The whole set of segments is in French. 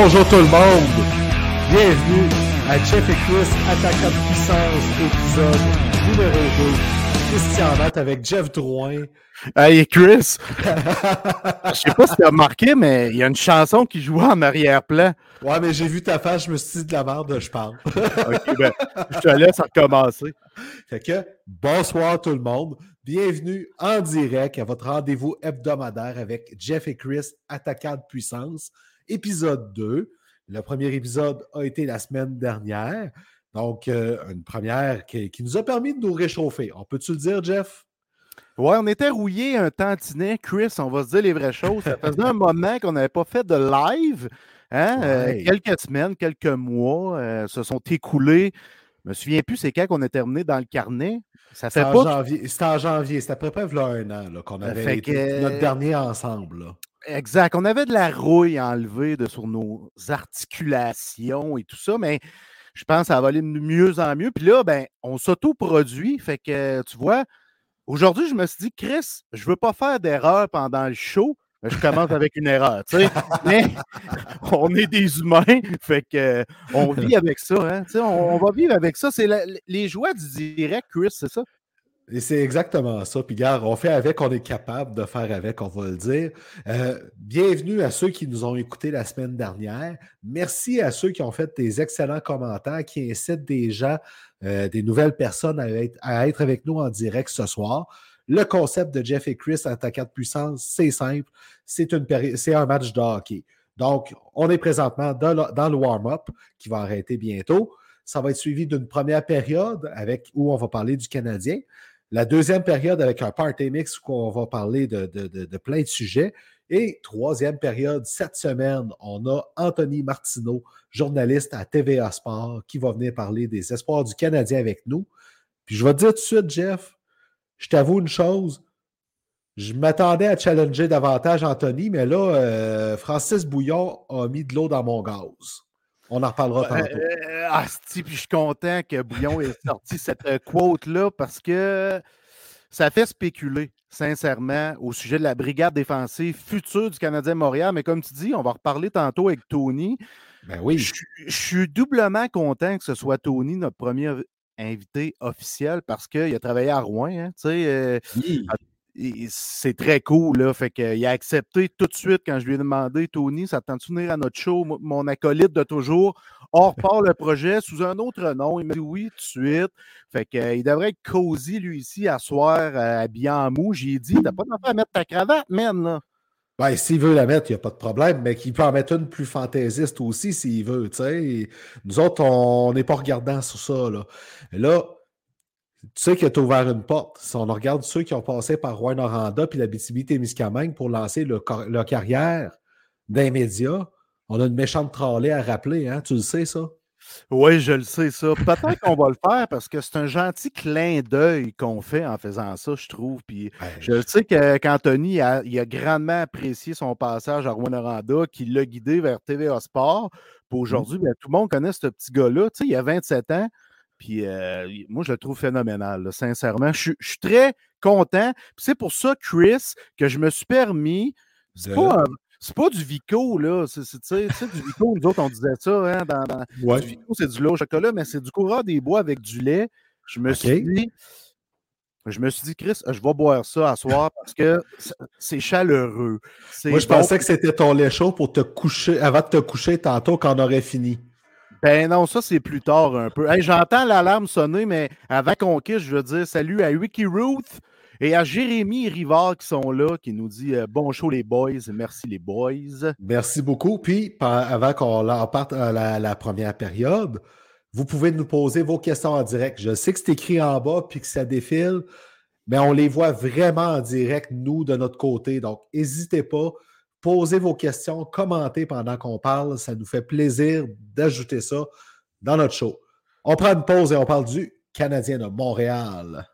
Bonjour tout le monde! Bienvenue à Jeff et Chris Attaquant de puissance, épisode numéro 2. Christian Matt avec Jeff Drouin. Hey Chris! Je sais pas si tu as remarqué, mais il y a une chanson qui joue en arrière-plan. Ouais, mais j'ai vu ta face, je me suis dit de la merde, je parle. ok, ben, je te laisse recommencer. Fait que, bonsoir tout le monde. Bienvenue en direct à votre rendez-vous hebdomadaire avec Jeff et Chris Attaquant de puissance épisode 2. Le premier épisode a été la semaine dernière. Donc, euh, une première qui, qui, nous a permis de nous réchauffer. On peut-tu le dire, Jeff? Ouais, on était rouillé un tantinet. Chris, on va se dire les vraies choses. Ça faisait un moment qu'on n'avait pas fait de live. Hein? Ouais. Euh, quelques semaines, quelques mois euh, se sont écoulés. Je me souviens plus c'est quand qu'on a terminé dans le carnet. Ça fait C'était en pas. janvier. C'était en janvier. C'était à peu près un an qu'on avait Fait été que- notre dernier ensemble. là. Exact. On avait de la rouille enlevée de, sur nos articulations et tout ça, mais je pense que ça va aller de mieux en mieux. Puis là, ben, on s'auto-produit. Fait que, tu vois, aujourd'hui, je me suis dit, Chris, je veux pas faire d'erreur pendant le show. Je commence avec une erreur, tu sais. Mais on est des humains, fait que on vit avec ça, hein. Tu sais, on, on va vivre avec ça. C'est les joies du direct, Chris, c'est ça? C'est exactement ça. Puis, gars, on fait avec, on est capable de faire avec, on va le dire. Euh, bienvenue à ceux qui nous ont écoutés la semaine dernière. Merci à ceux qui ont fait des excellents commentaires, qui incitent des gens, euh, des nouvelles personnes à être, avec nous en direct ce soir. Le concept de Jeff et Chris attaquant de puissance, c'est simple. C'est un match de hockey. Donc, on est présentement dans le, dans le warm-up qui va arrêter bientôt. Ça va être suivi d'une première période avec, où on va parler du Canadien. La deuxième période avec un party mix où on va parler de, plein de sujets. Et troisième période, cette semaine, on a Anthony Martineau, journaliste à TVA Sport, qui va venir parler des espoirs du Canadien avec nous. Puis je vais te dire tout de suite, Jeff, je t'avoue une chose. Je m'attendais à challenger davantage Anthony, mais là, euh, Francis Bouillon a mis de l'eau dans mon gaz. On en reparlera tantôt. Euh, ah, puis je suis content que Bouillon ait sorti cette euh, quote-là parce que ça fait spéculer, sincèrement, au sujet de la brigade défensive future du Canadien Montréal. Mais comme tu dis, on va reparler tantôt avec Tony. Ben oui. Je je suis doublement content que ce soit Tony, notre premier invité officiel, parce qu'il a travaillé à Rouen. hein, tu sais, euh, c'est très cool, là. Fait qu'il a accepté tout de suite quand je lui ai demandé, Tony, ça te tente de venir à notre show, Mo- mon acolyte de toujours. On repart le projet sous un autre nom. Il m'a dit oui tout de suite. Fait qu'il devrait être cosy, lui, ici, à soir, euh, habillé en mou. J'ai dit, t'as pas d'affaire à mettre ta cravate, man, là. Ben, s'il veut la mettre, il n'y a pas de problème, mais qu'il peut en mettre une plus fantaisiste aussi s'il veut. tu sais. Nous autres, on n'est pas regardants sur ça. Là, là tu sais que tu as ouvert une porte. Si on regarde ceux qui ont passé par Rouen-Noranda puis la BTB-Témiscamingue pour lancer le leur carrière d'un média, on a une méchante trolley à rappeler. Hein? Tu le sais, ça? Oui, je le sais, ça. Peut-être qu'on va le faire parce que c'est un gentil clin d'œil qu'on fait en faisant ça, je trouve. Puis Ben, je sais que qu'Anthony a, il a grandement apprécié son passage à Rouen-Noranda, qui l'a guidé vers TVA Sport. Puis aujourd'hui, ben, tout le monde connaît ce petit gars-là. Tu sais, il a 27 ans. Puis euh, moi, je le trouve phénoménal, là, sincèrement. Je suis- je suis très content. C'est pour ça, Chris, que je me suis permis. C'est De- pas, pas du Vico, là. C'est, du Vico, nous autres, on disait ça, hein, dans, dans- Ouais. du Vico, c'est du lait au chocolat, mais c'est du courant des bois avec du lait. Je me suis dit, Je me suis dit, Chris, je vais boire ça à soir parce que c'est chaleureux. Moi, je pensais que c'était ton lait chaud pour te coucher, avant de te coucher tantôt quand on aurait fini. Ben non, ça c'est plus tard un peu. J'entends l'alarme sonner, mais avant qu'on quitte, je veux dire salut à Wiki Ruth et à Jérémy Rivard qui sont là, qui nous dit euh, bon show les boys, merci les boys. Merci beaucoup. Puis avant qu'on parte à la, première période, vous pouvez nous poser vos questions en direct. Je sais que c'est écrit en bas puis que ça défile, mais on les voit vraiment en direct, nous, de notre côté. Donc, n'hésitez pas. Posez vos questions, commentez pendant qu'on parle. Ça nous fait plaisir d'ajouter ça dans notre show. On prend une pause et on parle du Canadien de Montréal.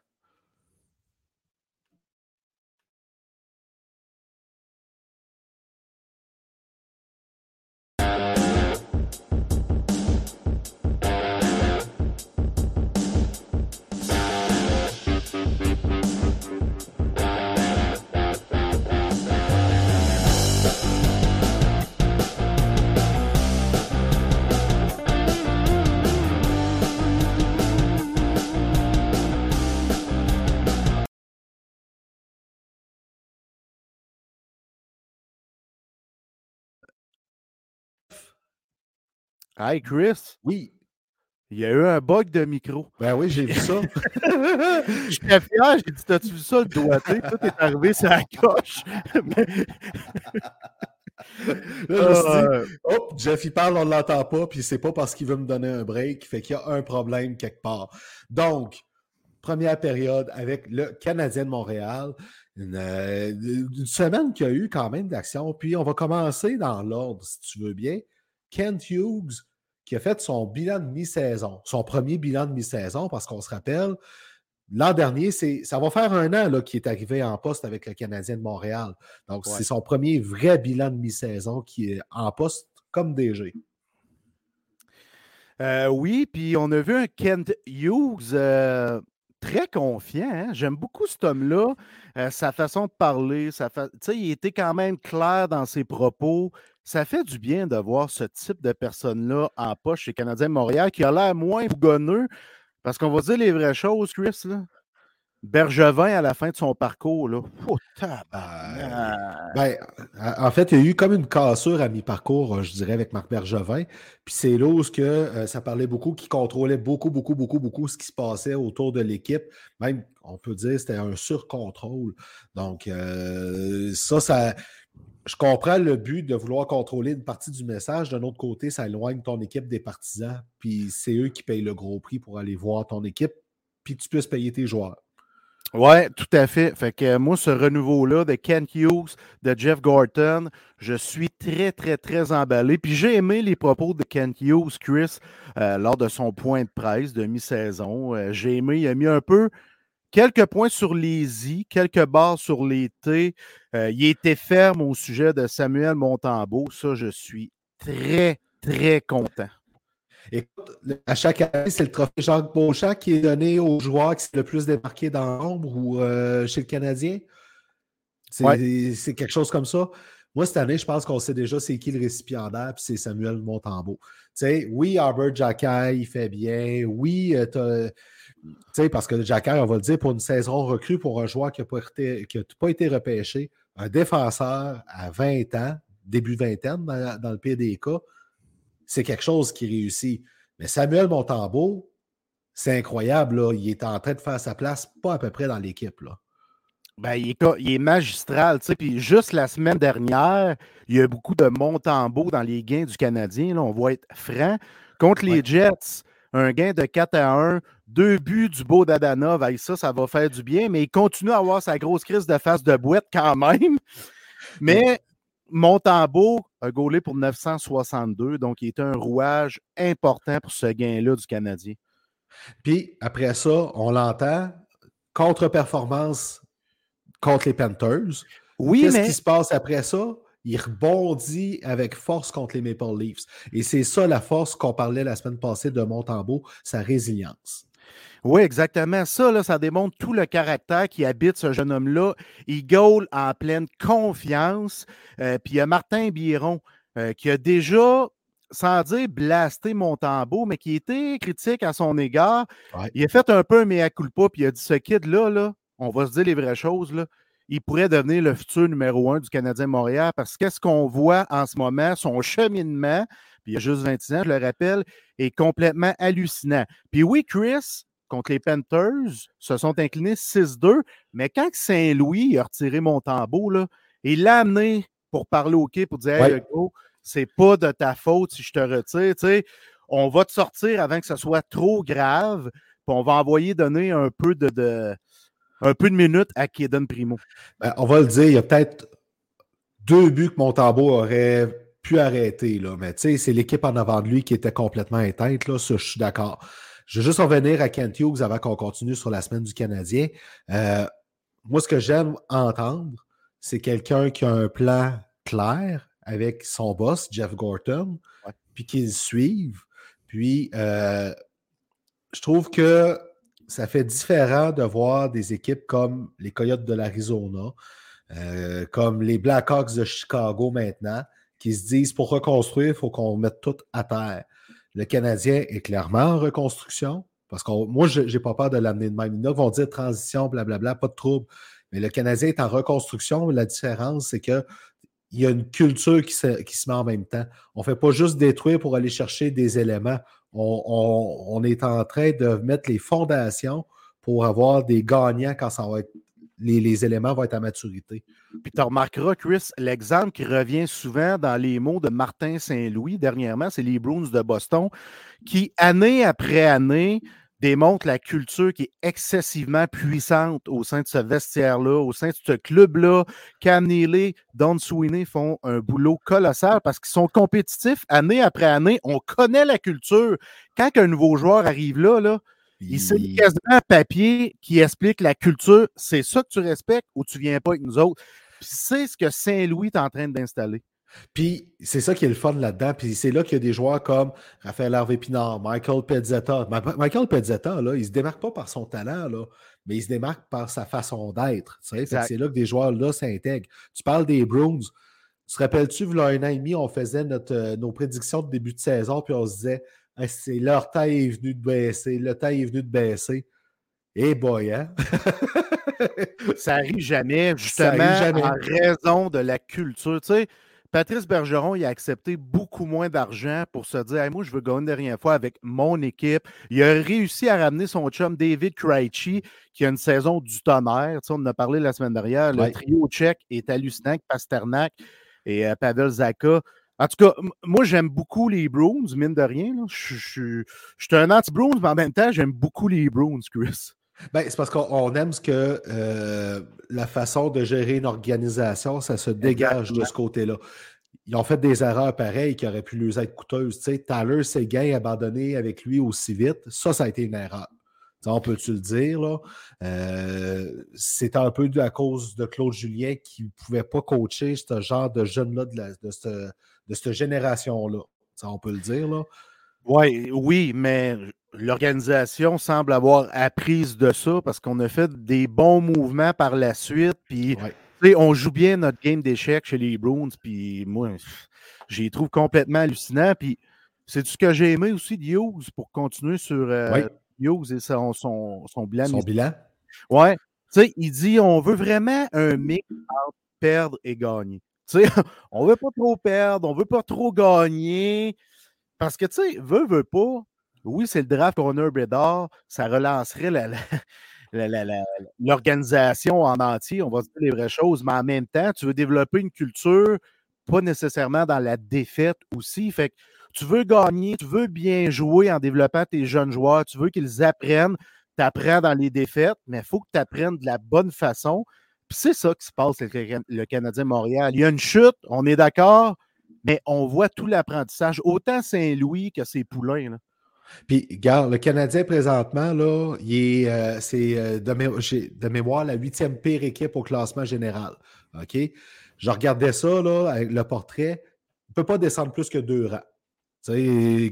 Hi, Chris. Oui. Il y a eu un bug de micro. Ben oui, j'ai vu ça. J'étais fier, j'ai dit T'as-tu vu ça le doigté? Tout est arrivé sur la coche. Là, oh, Jeff, il parle, on ne l'entend pas, puis c'est pas parce qu'il veut me donner un break, fait qu'il y a un problème quelque part. Donc, première période avec le Canadien de Montréal. Une, euh, une semaine qui a eu quand même d'action. Puis on va commencer dans l'ordre, si tu veux bien. Kent Hughes, qui a fait son bilan de mi-saison, son premier bilan de mi-saison, parce qu'on se rappelle, l'an dernier, ça va faire un an qu'il est arrivé en poste avec le Canadien de Montréal. Donc, c'est son premier vrai bilan de mi-saison qui est en poste comme DG. Euh, oui, puis on a vu un Kent Hughes euh, très confiant. Hein. J'aime beaucoup cet homme-là, euh, sa façon de parler. Sa Il était quand même clair dans ses propos ça fait du bien de voir ce type de personne-là en poche chez Canadien Montréal qui a l'air moins bougonneux. Parce qu'on va dire les vraies choses, Chris. Là. Bergevin à la fin de son parcours. Là. Oh, ben, en fait, il y a eu comme une cassure à mi-parcours, je dirais, avec Marc Bergevin. Puis c'est là où que, euh, ça parlait beaucoup, qui contrôlait beaucoup, beaucoup, beaucoup, beaucoup ce qui se passait autour de l'équipe. Même, on peut dire, c'était un surcontrôle. Donc, euh, ça, ça je comprends le but de vouloir contrôler une partie du message. D'un autre côté, ça éloigne ton équipe des partisans. Puis c'est eux qui payent le gros prix pour aller voir ton équipe. Puis tu puisses payer tes joueurs. Oui, tout à fait. Fait que moi, ce renouveau-là de Ken Hughes, de Jeff Gorton, je suis très, très, très emballé. Puis j'ai aimé les propos de Ken Hughes, Chris, euh, lors de son point de presse de mi-saison. Euh, j'ai aimé, il a mis un peu Quelques points sur les I, quelques barres sur les T. Euh, il était ferme au sujet de Samuel Montembeau. Ça, je suis très, très content. Écoute, à chaque année, c'est le trophée Jacques Beauchamp qui est donné aux joueurs qui sont le plus démarqués dans l'ombre ou euh, chez le Canadien. C'est quelque chose comme ça. Moi, cette année, je pense qu'on sait déjà c'est qui le récipiendaire, puis c'est Samuel Montembeau. oui, Albert Jacquet, il fait bien. Oui, euh, tu as sais, parce que Jacker, on va le dire, pour une saison recrue pour un joueur qui n'a pas, pas, été repêché, un défenseur à 20 ans, début vingtaine dans, dans le pire des cas, c'est quelque chose qui réussit. Mais Samuel Montembeau, c'est incroyable. Là. Il est en train de faire sa place, pas à peu près dans l'équipe. Là. Ben, il, est, magistral. Puis juste la semaine dernière, il y a beaucoup de Montembeau dans les gains du Canadien. Là, on va être franc. Contre les Jets, un gain de 4 à 1, deux buts du beau Dadanov. Ça, ça va faire du bien, mais il continue à avoir sa grosse crise de face de boîte quand même. Mais Montembeau a gaulé pour 962, donc il est un rouage important pour ce gain-là du Canadien. Puis après ça, on l'entend, contre-performance contre les Panthers. Oui, Qu'est-ce qui se passe après ça? Il rebondit avec force contre les Maple Leafs. Et c'est ça la force qu'on parlait la semaine passée de Montembeau, sa résilience. Oui, exactement. Ça, là, ça démontre tout le caractère qui habite ce jeune homme-là. Il goal en pleine confiance. Euh, puis il y a Martin Biron euh, qui a déjà sans dire blaster Montembeau, mais qui était critique à son égard. Il a fait un peu un mea culpa, puis il a dit ce kid-là, là, on va se dire les vraies choses, là, il pourrait devenir le futur numéro un du Canadien Montréal parce qu'est-ce qu'on voit en ce moment, son cheminement, puis il a juste 26 ans, je le rappelle, est complètement hallucinant. Puis oui, Chris, contre les Panthers, se sont inclinés 6-2, mais quand Saint-Louis a retiré Montembeau, là, il l'a amené pour parler au quai, pour dire Hey, go, c'est pas de ta faute si je te retire. Tu sais, on va te sortir avant que ce soit trop grave, puis on va envoyer donner un peu de, un peu de minutes à Kaden Primo. Ben, on va le dire, il y a peut-être deux buts que Montembeau aurait pu arrêter, là. mais c'est l'équipe en avant de lui qui était complètement éteinte, là, ça, je suis d'accord. Je vais juste revenir à Kent Hughes avant qu'on continue sur la semaine du Canadien. Euh, moi, ce que j'aime entendre, c'est quelqu'un qui a un plan clair avec son boss, Jeff Gorton, puis qu'ils suivent. Puis, euh, je trouve que ça fait différent de voir des équipes comme les Coyotes de l'Arizona, euh, comme les Blackhawks de Chicago maintenant, qui se disent pour reconstruire, il faut qu'on mette tout à terre. Le Canadien est clairement en reconstruction. Parce que moi, je n'ai pas peur de l'amener de même. Ils vont dire transition, blablabla, pas de trouble. Mais le Canadien est en reconstruction. La différence, c'est qu'il y a une culture qui se, qui se met en même temps. On ne fait pas juste détruire pour aller chercher des éléments. On, est en train de mettre les fondations pour avoir des gagnants quand ça va être, les, éléments vont être à maturité. Puis tu remarqueras, Chris, l'exemple qui revient souvent dans les mots de Martin Saint-Louis dernièrement, c'est les Bruins de Boston, qui, année après année, démontrent la culture qui est excessivement puissante au sein de ce vestiaire-là, au sein de ce club-là. Cam Neely, Don Sweeney font un boulot colossal parce qu'ils sont compétitifs année après année. On connaît la culture. Quand un nouveau joueur arrive là, là il s'est quasiment un papier qui explique la culture. C'est ça que tu respectes ou tu viens pas avec nous autres? C'est ce que Saint-Louis est en train d'installer. Puis c'est ça qui est le fun là-dedans. Puis c'est là qu'il y a des joueurs comme Raphaël Harvey-Pinard, Michael Pezzetta. Michael Pezzetta, là, il ne se démarque pas par son talent, là, mais il se démarque par sa façon d'être. C'est là que des joueurs-là s'intègrent. Tu parles des Bruins. Tu te rappelles-tu, il y a un an et demi, on faisait notre, euh, nos prédictions de début de saison, puis on se disait c'est leur taille est venue de baisser, le taille est venu de baisser. Eh hey boy, hein? ça arrive jamais, justement, en raison de la culture. Tu sais, Patrice Bergeron, il a accepté beaucoup moins d'argent pour se dire Moi, je veux gagner dernière fois avec mon équipe. Il a réussi à ramener son chum David Krejci, qui a une saison du tonnerre. Tu sais, on en a parlé la semaine dernière. Le trio tchèque est hallucinant, Pasternak et euh, Pavel Zaka. En tout cas, moi, j'aime beaucoup les Bruins, mine de rien. Je, suis un anti-Bruins, mais en même temps, j'aime beaucoup les Bruins, Chris. Ben, c'est parce qu'on aime ce que euh, la façon de gérer une organisation, ça se dégage de ce côté-là. Ils ont fait des erreurs pareilles qui auraient pu lui être coûteuses. Tu sais, Tyler Seguin abandonné avec lui aussi vite, ça, ça a été une erreur. on peut-tu le dire, là? Euh, c'est un peu à cause de Claude Julien qui ne pouvait pas coacher ce genre de jeunes-là de, de, cette, de cette génération-là. On peut le dire, là? Ouais, oui, mais l'organisation semble avoir appris de ça parce qu'on a fait des bons mouvements par la suite. Puis, on joue bien notre game d'échecs chez les Bruins. Puis, moi, j'y trouve complètement hallucinant. Puis, c'est ce que j'ai aimé aussi de Hughes pour continuer sur euh, Hughes et son, son, son bilan. Son bilan? Ouais. Tu sais, il dit on veut vraiment un mix entre perdre et gagner. Tu sais, on veut pas trop perdre, on veut pas trop gagner. Parce que, tu sais, veut, veut pas, oui, c'est le draft qu'on a ça relancerait l'organisation en entier, on va se dire les vraies choses, mais en même temps, tu veux développer une culture, pas nécessairement dans la défaite aussi. Fait que tu veux gagner, tu veux bien jouer en développant tes jeunes joueurs, tu veux qu'ils apprennent, tu apprends dans les défaites, mais il faut que tu apprennes de la bonne façon. Puis c'est ça qui se passe avec le Canadien Montréal. Il y a une chute, on est d'accord, mais on voit tout l'apprentissage, autant Saint-Louis que ses poulains. Là. Puis, regarde, le Canadien présentement, là, euh, c'est euh, de, mémoire la huitième pire équipe au classement général. OK? Je regardais ça, là, avec le portrait. Il ne peut pas descendre plus que deux rangs.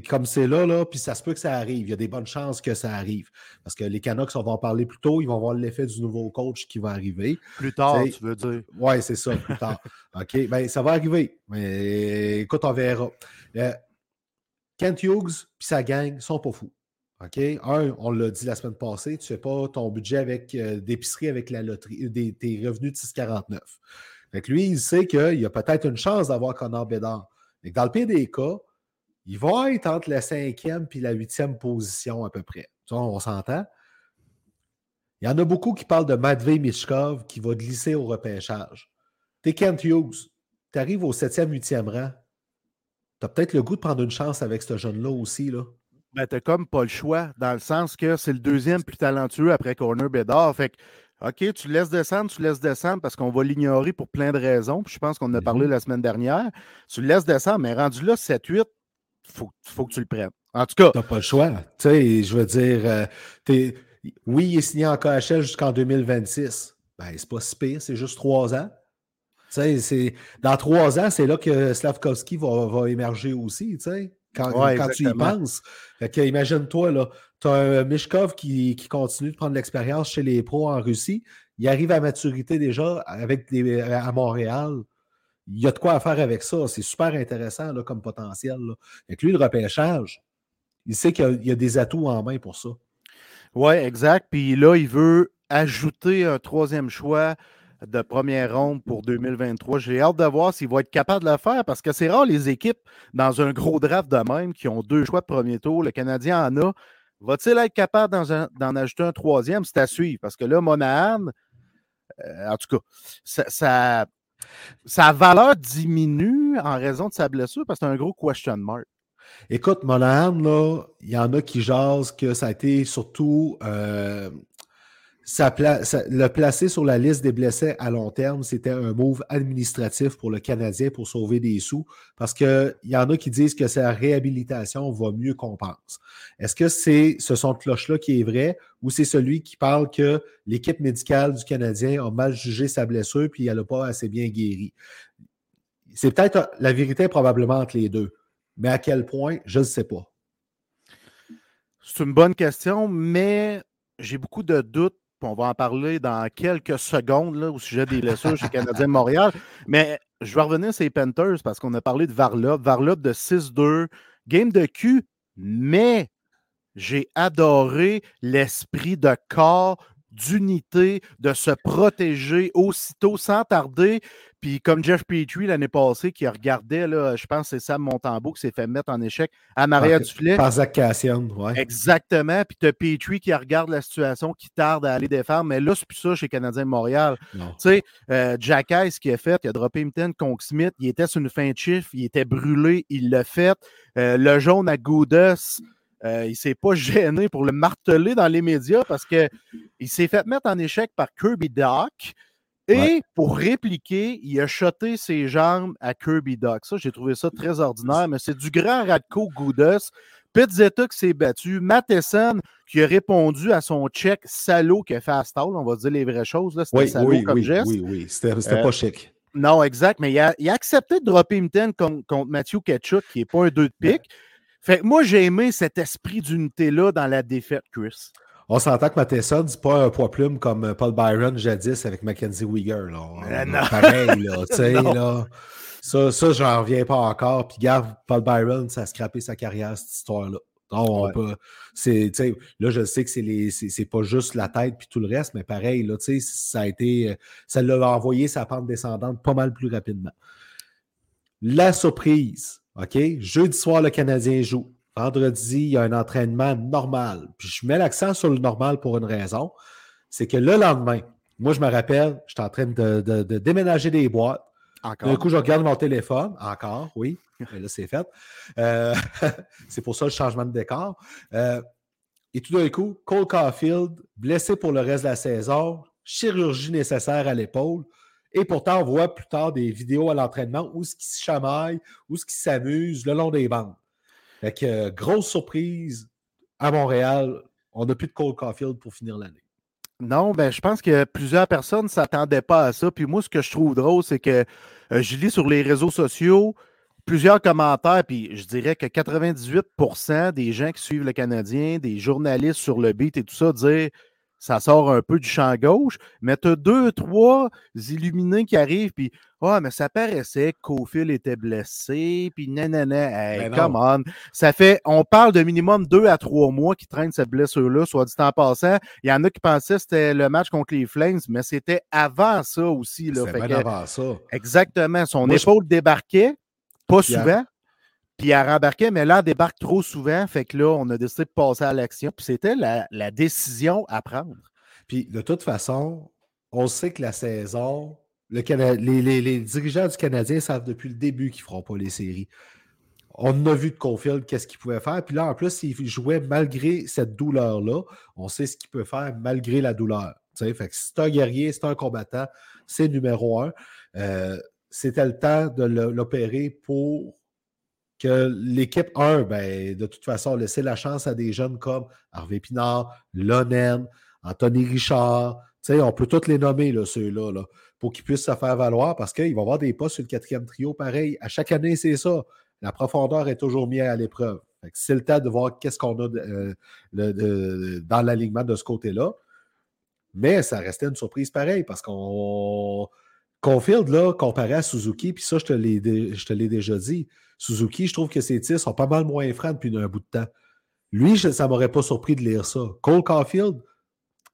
comme c'est là, là, puis ça se peut que ça arrive. Il y a des bonnes chances que ça arrive. Parce que les Canucks, on va en parler plus tôt, ils vont voir l'effet du nouveau coach qui va arriver. Plus tard, tu veux dire. Oui, c'est ça, plus tard. OK, bien, ça va arriver. Mais écoute, on verra. Euh, Kent Hughes puis sa gang sont pas fous. OK? Un, on l'a dit la semaine passée, tu ne fais pas ton budget avec euh, d'épicerie avec la loterie, des, tes revenus de 6,49. Fait lui, il sait qu'il y a peut-être une chance d'avoir Connor Bédard. Mais dans le pire des cas, il va être entre la cinquième et la huitième position à peu près. on s'entend? Il y en a beaucoup qui parlent de Matvey Mishkov qui va glisser au repêchage. T'es Kent Hughes. Tu arrives au septième, huitième rang. Tu as peut-être le goût de prendre une chance avec ce jeune-là aussi. Là. Ben, tu comme pas le choix, dans le sens que c'est le deuxième plus talentueux après Corner Bédard. Fait que, OK, tu laisses descendre, tu laisses descendre parce qu'on va l'ignorer pour plein de raisons. je pense qu'on en a parlé mm-hmm. la semaine dernière. Tu le laisses descendre, mais rendu là, 7-8, il faut, faut, que tu le prennes. En tout cas. Tu n'as pas le choix. Tu sais, je veux dire, euh, oui, il est signé en KHL jusqu'en 2026. Ben, c'est pas si pire, c'est juste trois ans. Dans trois ans, c'est là que Slavkovski va, va émerger aussi, quand, quand tu y penses. imagine-toi, tu as un Mishkov qui, qui continue de prendre l'expérience chez les pros en Russie. Il arrive à maturité déjà avec des, à Montréal. Il y a de quoi faire avec ça. C'est super intéressant là, comme potentiel. Là. lui, le repêchage, il sait qu'il y, a des atouts en main pour ça. Oui, exact. Puis là, il veut ajouter un troisième choix de première ronde pour 2023. J'ai hâte de voir s'il va être capable de le faire parce que c'est rare les équipes dans un gros draft de même qui ont deux choix de premier tour. Le Canadien en a. Va-t-il être capable d'en ajouter un troisième? C'est à suivre parce que là, Monahan, euh, en tout cas, sa valeur diminue en raison de sa blessure parce que c'est un gros question mark. Écoute, Monahan, il y en a qui jasent que ça a été surtout euh, le placer sur la liste des blessés à long terme, c'était un move administratif pour le Canadien pour sauver des sous, parce qu'il y en a qui disent que sa réhabilitation va mieux qu'on pense. Est-ce que c'est ce son de cloche-là qui est vrai, ou c'est celui qui parle que l'équipe médicale du Canadien a mal jugé sa blessure puis elle n'a pas assez bien guéri? C'est peut-être la vérité probablement entre les deux, mais à quel point, je ne sais pas. C'est une bonne question, mais j'ai beaucoup de doutes on va en parler dans quelques secondes au sujet des blessures chez Canadien Montréal. Mais je vais revenir sur les Panthers parce qu'on a parlé de Varlop. Varlop de 6-2, game de cul, mais j'ai adoré l'esprit de corps, d'unité, de se protéger aussitôt sans tarder. Puis comme Jeff Petrie l'année passée, qui regardait, là, je pense que c'est Sam Montembeau qui s'est fait mettre en échec à Maria du filet. Par Zach Cassian, ouais. Exactement. Puis tu as Petrie qui regarde la situation, qui tarde à aller défendre. Mais là, c'est plus ça chez Canadien Montréal. Tu sais, euh, Jack Ice qui a fait, il a droppé une contre Smith, il était sur une fin de chiffre, il était brûlé, il l'a fait. Euh, le jaune à Goudas, euh, il ne s'est pas gêné pour le marteler dans les médias parce qu'il s'est fait mettre en échec par Kirby Doc. Et pour répliquer, il a shoté ses jambes à Kirby Doc. Ça, j'ai trouvé ça très ordinaire, mais c'est du grand Radko Goudas. Pizzetta qui s'est battu. Matheson qui a répondu à son check salaud qui a fait à Stall. On va dire les vraies choses. C'était oui, salaud oui, comme oui, geste. Oui, oui, c'était pas euh, chic. Non, exact. Mais il a, accepté de dropper une contre, contre Matthew Ketchuk, qui n'est pas un 2 de pique. Fait que moi, j'ai aimé cet esprit d'unité-là dans la défaite, Chris. On s'entend que Matheson, c'est pas un poids plume comme euh, Paul Byron jadis avec Mackenzie Weger. Là. Euh, pareil, là. tu sais, là. Ça, ça j'en reviens pas encore. Puis, garde Paul Byron, ça a scrappé sa carrière, cette histoire-là. Non, c'est, là, je sais que c'est, c'est, pas juste la tête puis tout le reste, mais pareil, là, ça a été, euh, ça l'a envoyé sa pente descendante pas mal plus rapidement. La surprise, OK? Jeudi soir, le Canadien joue. Vendredi, il y a un entraînement normal. Puis je mets l'accent sur le normal pour une raison. C'est que le lendemain, moi, je me rappelle, j'étais en train de, déménager des boîtes. Encore. D'un coup, je regarde mon téléphone. Encore, oui. Mais là, c'est fait. Euh, c'est pour ça le changement de décor. Euh, et tout d'un coup, Cole Caulfield, blessé pour le reste de la saison, chirurgie nécessaire à l'épaule. Et pourtant, on voit plus tard des vidéos à l'entraînement où ce qui se chamaille, où ce qui s'amuse le long des bandes. Fait que, euh, grosse surprise à Montréal. On n'a plus de Cole Caulfield pour finir l'année. Non, ben, je pense que plusieurs personnes ne s'attendaient pas à ça. Puis moi, ce que je trouve drôle, c'est que euh, je lis sur les réseaux sociaux plusieurs commentaires, puis je dirais que 98% des gens qui suivent le Canadien, des journalistes sur le beat et tout ça, disent ça sort un peu du champ gauche, mais tu as deux, trois illuminés qui arrivent, puis Ah, mais ça paraissait que Cofield était blessé, puis nanana, hey, come on. Ça fait, on parle de minimum deux à trois mois qui traînent cette blessure-là, soit dit en passant. Il y en a qui pensaient que c'était le match contre les Flames, mais c'était avant ça aussi. C'était avant ça. Exactement. Son épaule débarquait, pas souvent. Puis elle rembarquait, mais là, elle débarque trop souvent. Fait que là, on a décidé de passer à l'action. Puis c'était la, décision à prendre. Puis de toute façon, on sait que la saison, le les, dirigeants du Canadien savent depuis le début qu'ils ne feront pas les séries. On a vu de Confield qu'est-ce qu'il pouvait faire. Puis là, en plus, il jouait malgré cette douleur-là. On sait ce qu'il peut faire malgré la douleur. Fait que c'est un guerrier, c'est un combattant, c'est numéro un. Euh, c'était le temps de l'opérer pour que l'équipe 1, ben, de toute façon, laisser la chance à des jeunes comme Harvey Pinard, Lonen, Anthony Richard. On peut tous les nommer, ceux-là, là, pour qu'ils puissent se faire valoir parce qu'il va y avoir des postes sur le quatrième trio pareil. À chaque année, c'est ça. La profondeur est toujours mise à l'épreuve. C'est le temps de voir qu'est-ce qu'on a euh, dans l'alignement de ce côté-là. Mais ça restait une surprise pareille parce qu'on. Confield, là, comparé à Suzuki, puis ça, je te l'ai déjà dit, Suzuki, je trouve que ses tirs sont pas mal moins francs depuis un bout de temps. Lui, ça ne m'aurait pas surpris de lire ça. Cole Caulfield,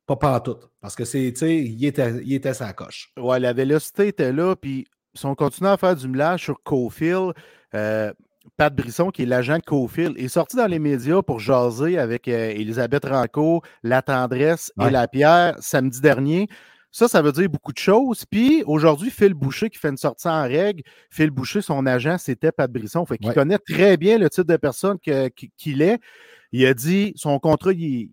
pas pas tout. Parce que c'est, il était, il était sa coche. Ouais, la vélocité était là, puis si on continue à faire du millage sur Caulfield, euh, Pat Brisson, qui est l'agent de Caulfield, est sorti dans les médias pour jaser avec euh, Elisabeth Ranco, La Tendresse et La Pierre samedi dernier. Ça, ça veut dire beaucoup de choses. Puis aujourd'hui, Phil Boucher qui fait une sortie en règle. Phil Boucher, son agent, c'était Pat Brisson. Fait qu'il connaît très bien le type de personne qu'il est. Il a dit son contrat, il,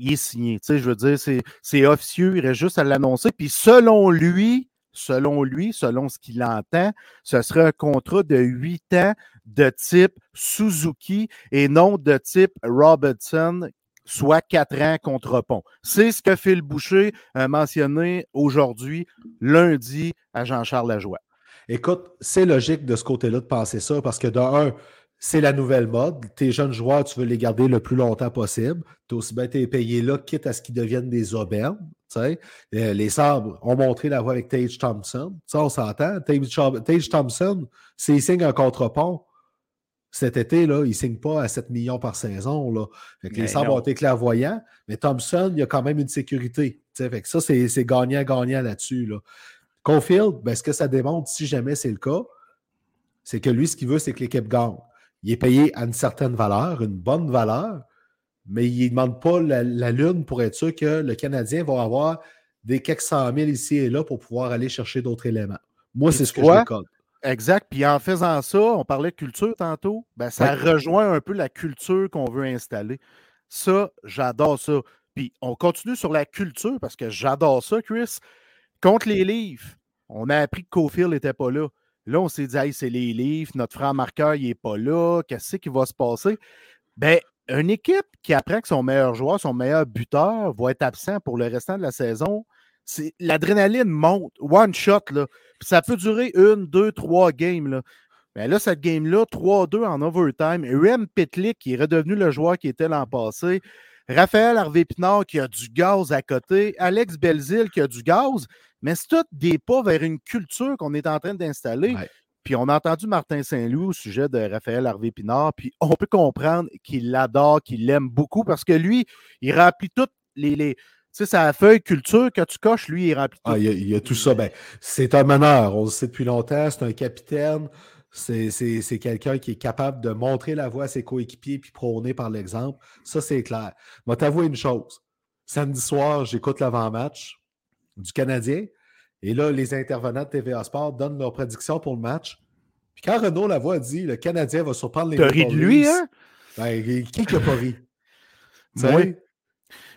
est signé. Tu sais, je veux dire, c'est officieux, il reste juste à l'annoncer. Puis selon lui, selon lui, selon ce qu'il entend, ce serait un contrat de huit ans de type Suzuki et non de type Robertson soit quatre ans contre pont. C'est ce que Phil Boucher a mentionné aujourd'hui, lundi, à Jean-Charles Lajoie. Écoute, c'est logique de ce côté-là de penser ça parce que d'un, c'est la nouvelle mode. Tes jeunes joueurs, tu veux les garder le plus longtemps possible. Tu aussi bien été payé là, quitte à ce qu'ils deviennent des aubaines. Euh, les sabres ont montré la voie avec Tage Thompson. Ça, on s'entend. Tage, Thompson, s'il signe un contre-pont, cet été, là, il ne signe pas à 7 millions par saison. Là. les Sabres ont été clairvoyants, mais Thompson, il y a quand même une sécurité. Fait que ça, c'est gagnant-gagnant là-dessus. Là. Caulfield, ben, ce que ça démontre, si jamais c'est le cas, c'est que lui, ce qu'il veut, c'est que l'équipe gagne. Il est payé à une certaine valeur, une bonne valeur, mais il ne demande pas la, lune pour être sûr que le Canadien va avoir des quelques cent mille ici et là pour pouvoir aller chercher d'autres éléments. Moi, c'est ce que je code. Exact. Puis en faisant ça, on parlait de culture tantôt, ben, ça rejoint un peu la culture qu'on veut installer. Ça, j'adore ça. Puis on continue sur la culture parce que j'adore ça, Chris. Contre les livres, on a appris que Cofield n'était pas là. Là, on s'est dit, hey, c'est les livres, notre frère marqueur, il n'est pas là, qu'est-ce qui va se passer? Ben, une équipe qui apprend que son meilleur joueur, son meilleur buteur va être absent pour le restant de la saison, l'adrénaline monte, one shot, là. ça peut durer une, deux, trois games. Là. Mais là, cette game-là, 3-2 en overtime. Rem Pitlick, qui est redevenu le joueur qui était l'an passé. Raphaël Harvey-Pinard, qui a du gaz à côté. Alex Belzil, qui a du gaz. Mais c'est tout des pas vers une culture qu'on est en train d'installer. Puis on a entendu Martin Saint-Louis au sujet de Raphaël Harvey-Pinard. Puis on peut comprendre qu'il l'adore, qu'il l'aime beaucoup parce que lui, il remplit toutes les, sais, sa feuille culture que tu coches, lui, il remplit tout. Ah, il, y a, tout ça. Ben, c'est un meneur, on le sait depuis longtemps, c'est un capitaine. C'est quelqu'un qui est capable de montrer la voie à ses coéquipiers puis prôner par l'exemple. Ça, c'est clair. Je vais t'avouer une chose. Samedi soir, j'écoute l'avant-match du Canadien. Et là, les intervenants de TVA Sport donnent leur prédiction pour le match. Puis quand Renaud Lavoie dit le Canadien va surprendre les T'as ri de lui, hein? Ben, qui n'a pas ri? Oui.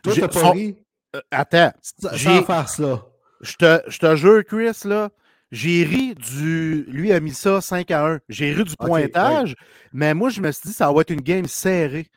Toi, t'as pas ri? Euh, attends. Sans farce, là. Je te, je te jure, Chris, là. J'ai ri du. Lui a mis ça 5 à 1. J'ai ri du pointage, mais moi, je me suis dit, ça va être une game serrée.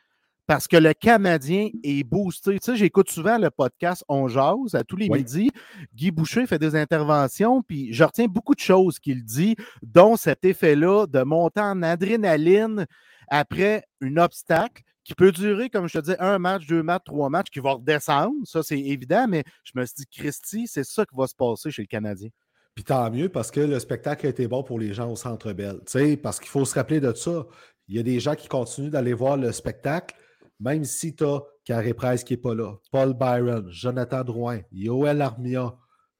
Parce que le Canadien est boosté. Tu sais, j'écoute souvent le podcast On Jase à tous les midis. Guy Boucher fait des interventions, puis je retiens beaucoup de choses qu'il dit, dont cet effet-là de monter en adrénaline après un obstacle qui peut durer, comme je te dis, un match, deux matchs, trois matchs, qui va redescendre. Ça, c'est évident, mais je me suis dit, Christy, c'est ça qui va se passer chez le Canadien. Puis tant mieux parce que le spectacle a été bon pour les gens au Centre Bell. parce qu'il faut se rappeler de ça. Il y a des gens qui continuent d'aller voir le spectacle, même si tu as Carré Price qui n'est pas là, Paul Byron, Jonathan Drouin, Yoel Armia,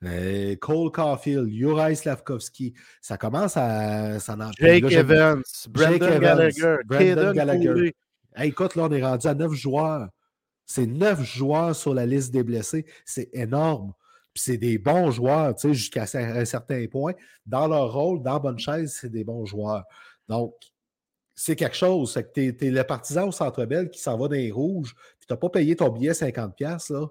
euh, Cole Caulfield, Juraj Slavkovski. Ça commence à. Ça Jake Evans, Brandon Gallagher, Brandon Gallagher. Écoute, là, on est rendu à neuf joueurs. C'est neuf joueurs sur la liste des blessés. C'est énorme. Puis c'est des bons joueurs, tu sais, jusqu'à un certain point. Dans leur rôle, dans Bonne Chaise, c'est des bons joueurs. Donc, c'est quelque chose. C'est que tu es, le partisan au Centre Bell qui s'en va dans les rouges, puis tu n'as pas payé ton billet 50$, là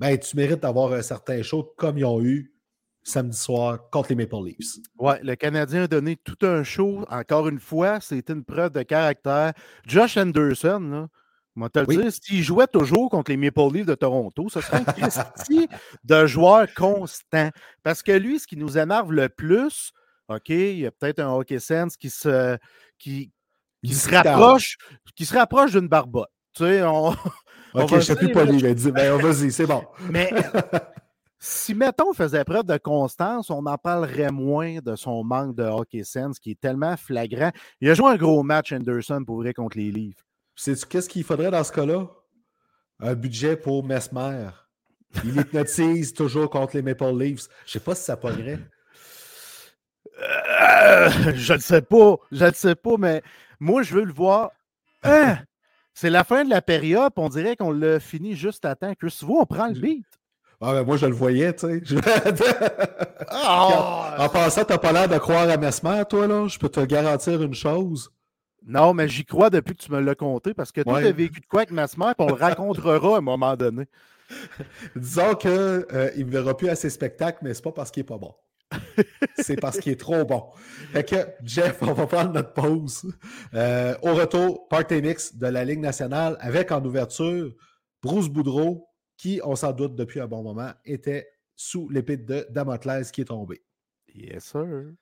ben, tu mérites d'avoir un certain show comme ils ont eu samedi soir contre les Maple Leafs. Oui, le Canadien a donné tout un show. Encore une fois, c'était une preuve de caractère. Josh Anderson, là, moi, te le dire, s'il jouait toujours contre les Maple Leafs de Toronto, ce serait un Christy de joueur constant. Parce que lui, ce qui nous énerve le plus, OK, il y a peut-être un hockey sense qui se, qui, qui se rapproche, qui se rapproche d'une barbotte. Tu sais, on, Ok, je sais plus poli, il a dit, ben, vas-y, c'est bon. Mais si, mettons, faisait preuve de constance, on en parlerait moins de son manque de hockey sense qui est tellement flagrant. Il a joué un gros match, Anderson, pour vrai, contre les Leafs. Sais-tu qu'est-ce qu'il faudrait dans ce cas-là? Un budget pour Mesmer. Il hypnotise toujours contre les Maple Leafs. Je sais pas si ça pognerait. Euh, je ne sais pas. Je ne sais pas, mais moi, je veux le voir. Hein? C'est la fin de la période, on dirait qu'on l'a fini juste à temps. Chris, vous, on prend le beat. Ah, ben moi, je le voyais, tu sais. Ah! En passant, t'as pas l'air de croire à Mesmer, toi, là. Je peux te garantir une chose. Non, mais j'y crois depuis que tu me l'as conté parce que tu as vécu de quoi avec Mesmer, puis on le racontera à un moment donné. Disons qu'il euh, ne verra plus à ses spectacles, mais c'est pas parce qu'il est pas bon c'est parce qu'il est trop bon. Fait que, Jeff, on va prendre notre pause. Euh, au retour, Party Mix de la Ligue nationale avec en ouverture Bruce Boudreau, qui, on s'en doute depuis un bon moment, était sous l'épée de Damoclès qui est tombé. Yes, sir.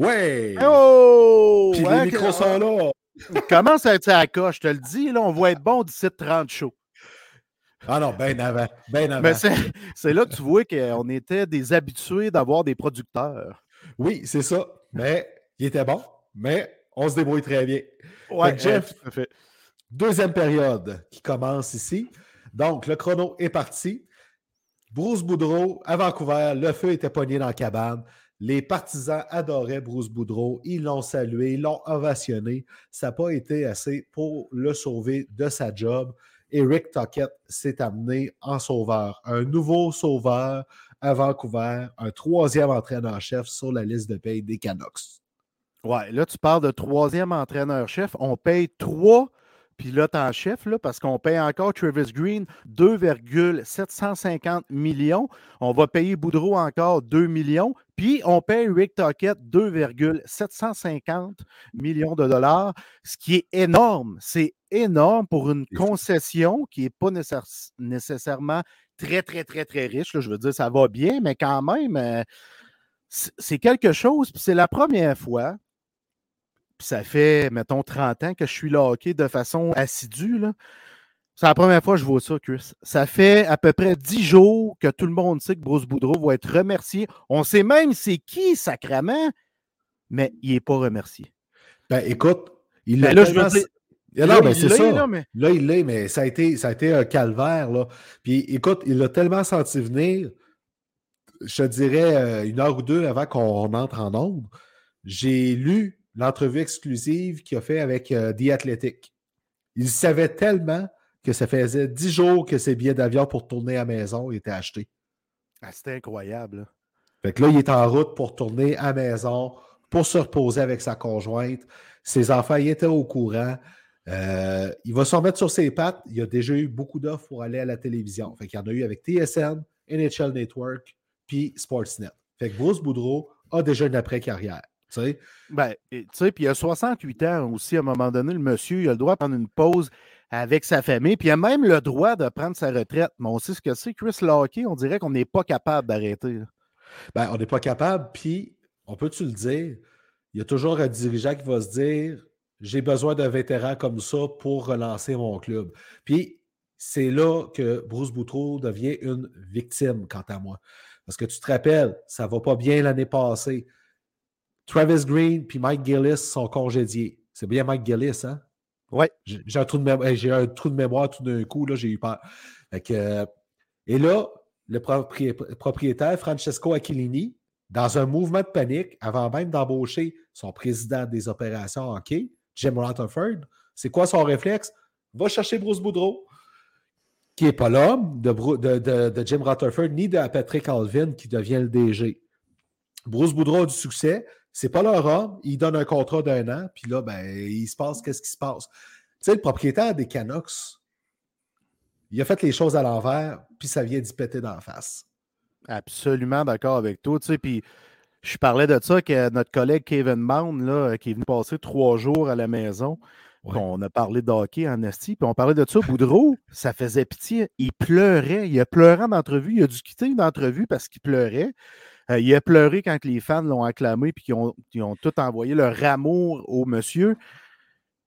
Ouais! Oh! Puis les micros sont là. Comment ça être à coche? Je te le dis, là, on va être bon d'ici 30 shows. Ah non, bien avant. Ben avant. Mais c'est là que tu vois qu'on était des habitués d'avoir des producteurs. Oui, c'est ça. Mais il était bon, mais on se débrouille très bien. Ouais, Jeff, fait. deuxième période qui commence ici. Donc, le chrono est parti. Bruce Boudreau à Vancouver, le feu était pogné dans la cabane. Les partisans adoraient Bruce Boudreau. Ils l'ont salué, ils l'ont ovationné. Ça n'a pas été assez pour le sauver de sa job. Eric Tockett s'est amené en sauveur. Un nouveau sauveur à Vancouver, un troisième entraîneur-chef sur la liste de paye des Canucks. Ouais, là, tu parles de troisième entraîneur-chef. On paye trois pilotes en chef, là, parce qu'on paye encore Travis Green 2,750 millions. On va payer Boudreau encore 2 millions. Puis on paye Rick Tockett 2,750 millions de dollars, ce qui est énorme. C'est énorme pour une concession qui n'est pas nécessairement très, très, très, très riche. Je veux dire, ça va bien, mais quand même, euh, c'est quelque chose. Puis c'est la première fois puis ça fait, mettons, 30 ans que je suis là hockey de façon assidue. C'est la première fois que je vois ça, Chris. Ça fait à peu près 10 jours que tout le monde sait que Bruce Boudreau va être remercié. On sait même c'est qui, sacrament, mais il n'est pas remercié. Ben, écoute, il ben, là, je veux Là, ben, c'est ça. Là, mais... là, il l'est, mais ça a, été, ça a été un calvaire. Là. Puis écoute, il l'a tellement senti venir, je te dirais euh, une heure ou deux avant qu'on entre en ombre. J'ai lu l'entrevue exclusive qu'il a fait avec euh, The Athletic. Il savait tellement que ça faisait dix jours que ses billets d'avion pour tourner à la maison étaient achetés. Ah, C'était incroyable. Fait que là, il est en route pour tourner à la maison pour se reposer avec sa conjointe. Ses enfants y étaient au courant. Euh, il va se remettre sur ses pattes. Il a déjà eu beaucoup d'offres pour aller à la télévision. Fait qu'il y en a eu avec TSN, NHL Network, puis Sportsnet. Fait que Bruce Boudreau a déjà une après-carrière. Tu sais? Ben, tu sais, puis il a 68 ans aussi, à un moment donné, le monsieur, il a le droit de prendre une pause avec sa famille, puis il a même le droit de prendre sa retraite. Mais on sait ce que c'est, Chris Lockey, on dirait qu'on n'est pas capable d'arrêter. Ben, on n'est pas capable, puis on peut-tu le dire, il y a toujours un dirigeant qui va se dire j'ai besoin d'un vétéran comme ça pour relancer mon club. Puis c'est là que Bruce Boutreau devient une victime, quant à moi. Parce que tu te rappelles, ça ne va pas bien l'année passée. Travis Green puis Mike Gillis sont congédiés. C'est bien Mike Gillis, hein? Oui. J'ai un, trou de mémoire, j'ai un trou de mémoire tout d'un coup, là, j'ai eu peur. et là, le propriétaire, Francesco Aquilini, dans un mouvement de panique, avant même d'embaucher son président des opérations hockey, Jim Rutherford, c'est quoi son réflexe? Va chercher Bruce Boudreau, qui n'est pas l'homme de, Jim Rutherford, ni de Patrick Alvin, qui devient le DG. Bruce Boudreau a du succès, c'est pas leur homme, il donne un contrat d'un an, puis là, ben, il se passe qu'est-ce qui se passe? Tu sais, le propriétaire des Canucks, il a fait les choses à l'envers, puis ça vient d'y péter dans la face. Absolument d'accord avec toi. Tu sais, puis je parlais de ça que notre collègue Kevin Mound, là, qui est venu passer trois jours à la maison, on a parlé de hockey en Esti, puis on parlait de ça. Boudreau, ça faisait pitié. Il pleurait. Il a pleuré en entrevue. Il a dû quitter une entrevue parce qu'il pleurait. Euh, il a pleuré quand les fans l'ont acclamé puis qu'ils ont, ont tout envoyé leur amour au monsieur.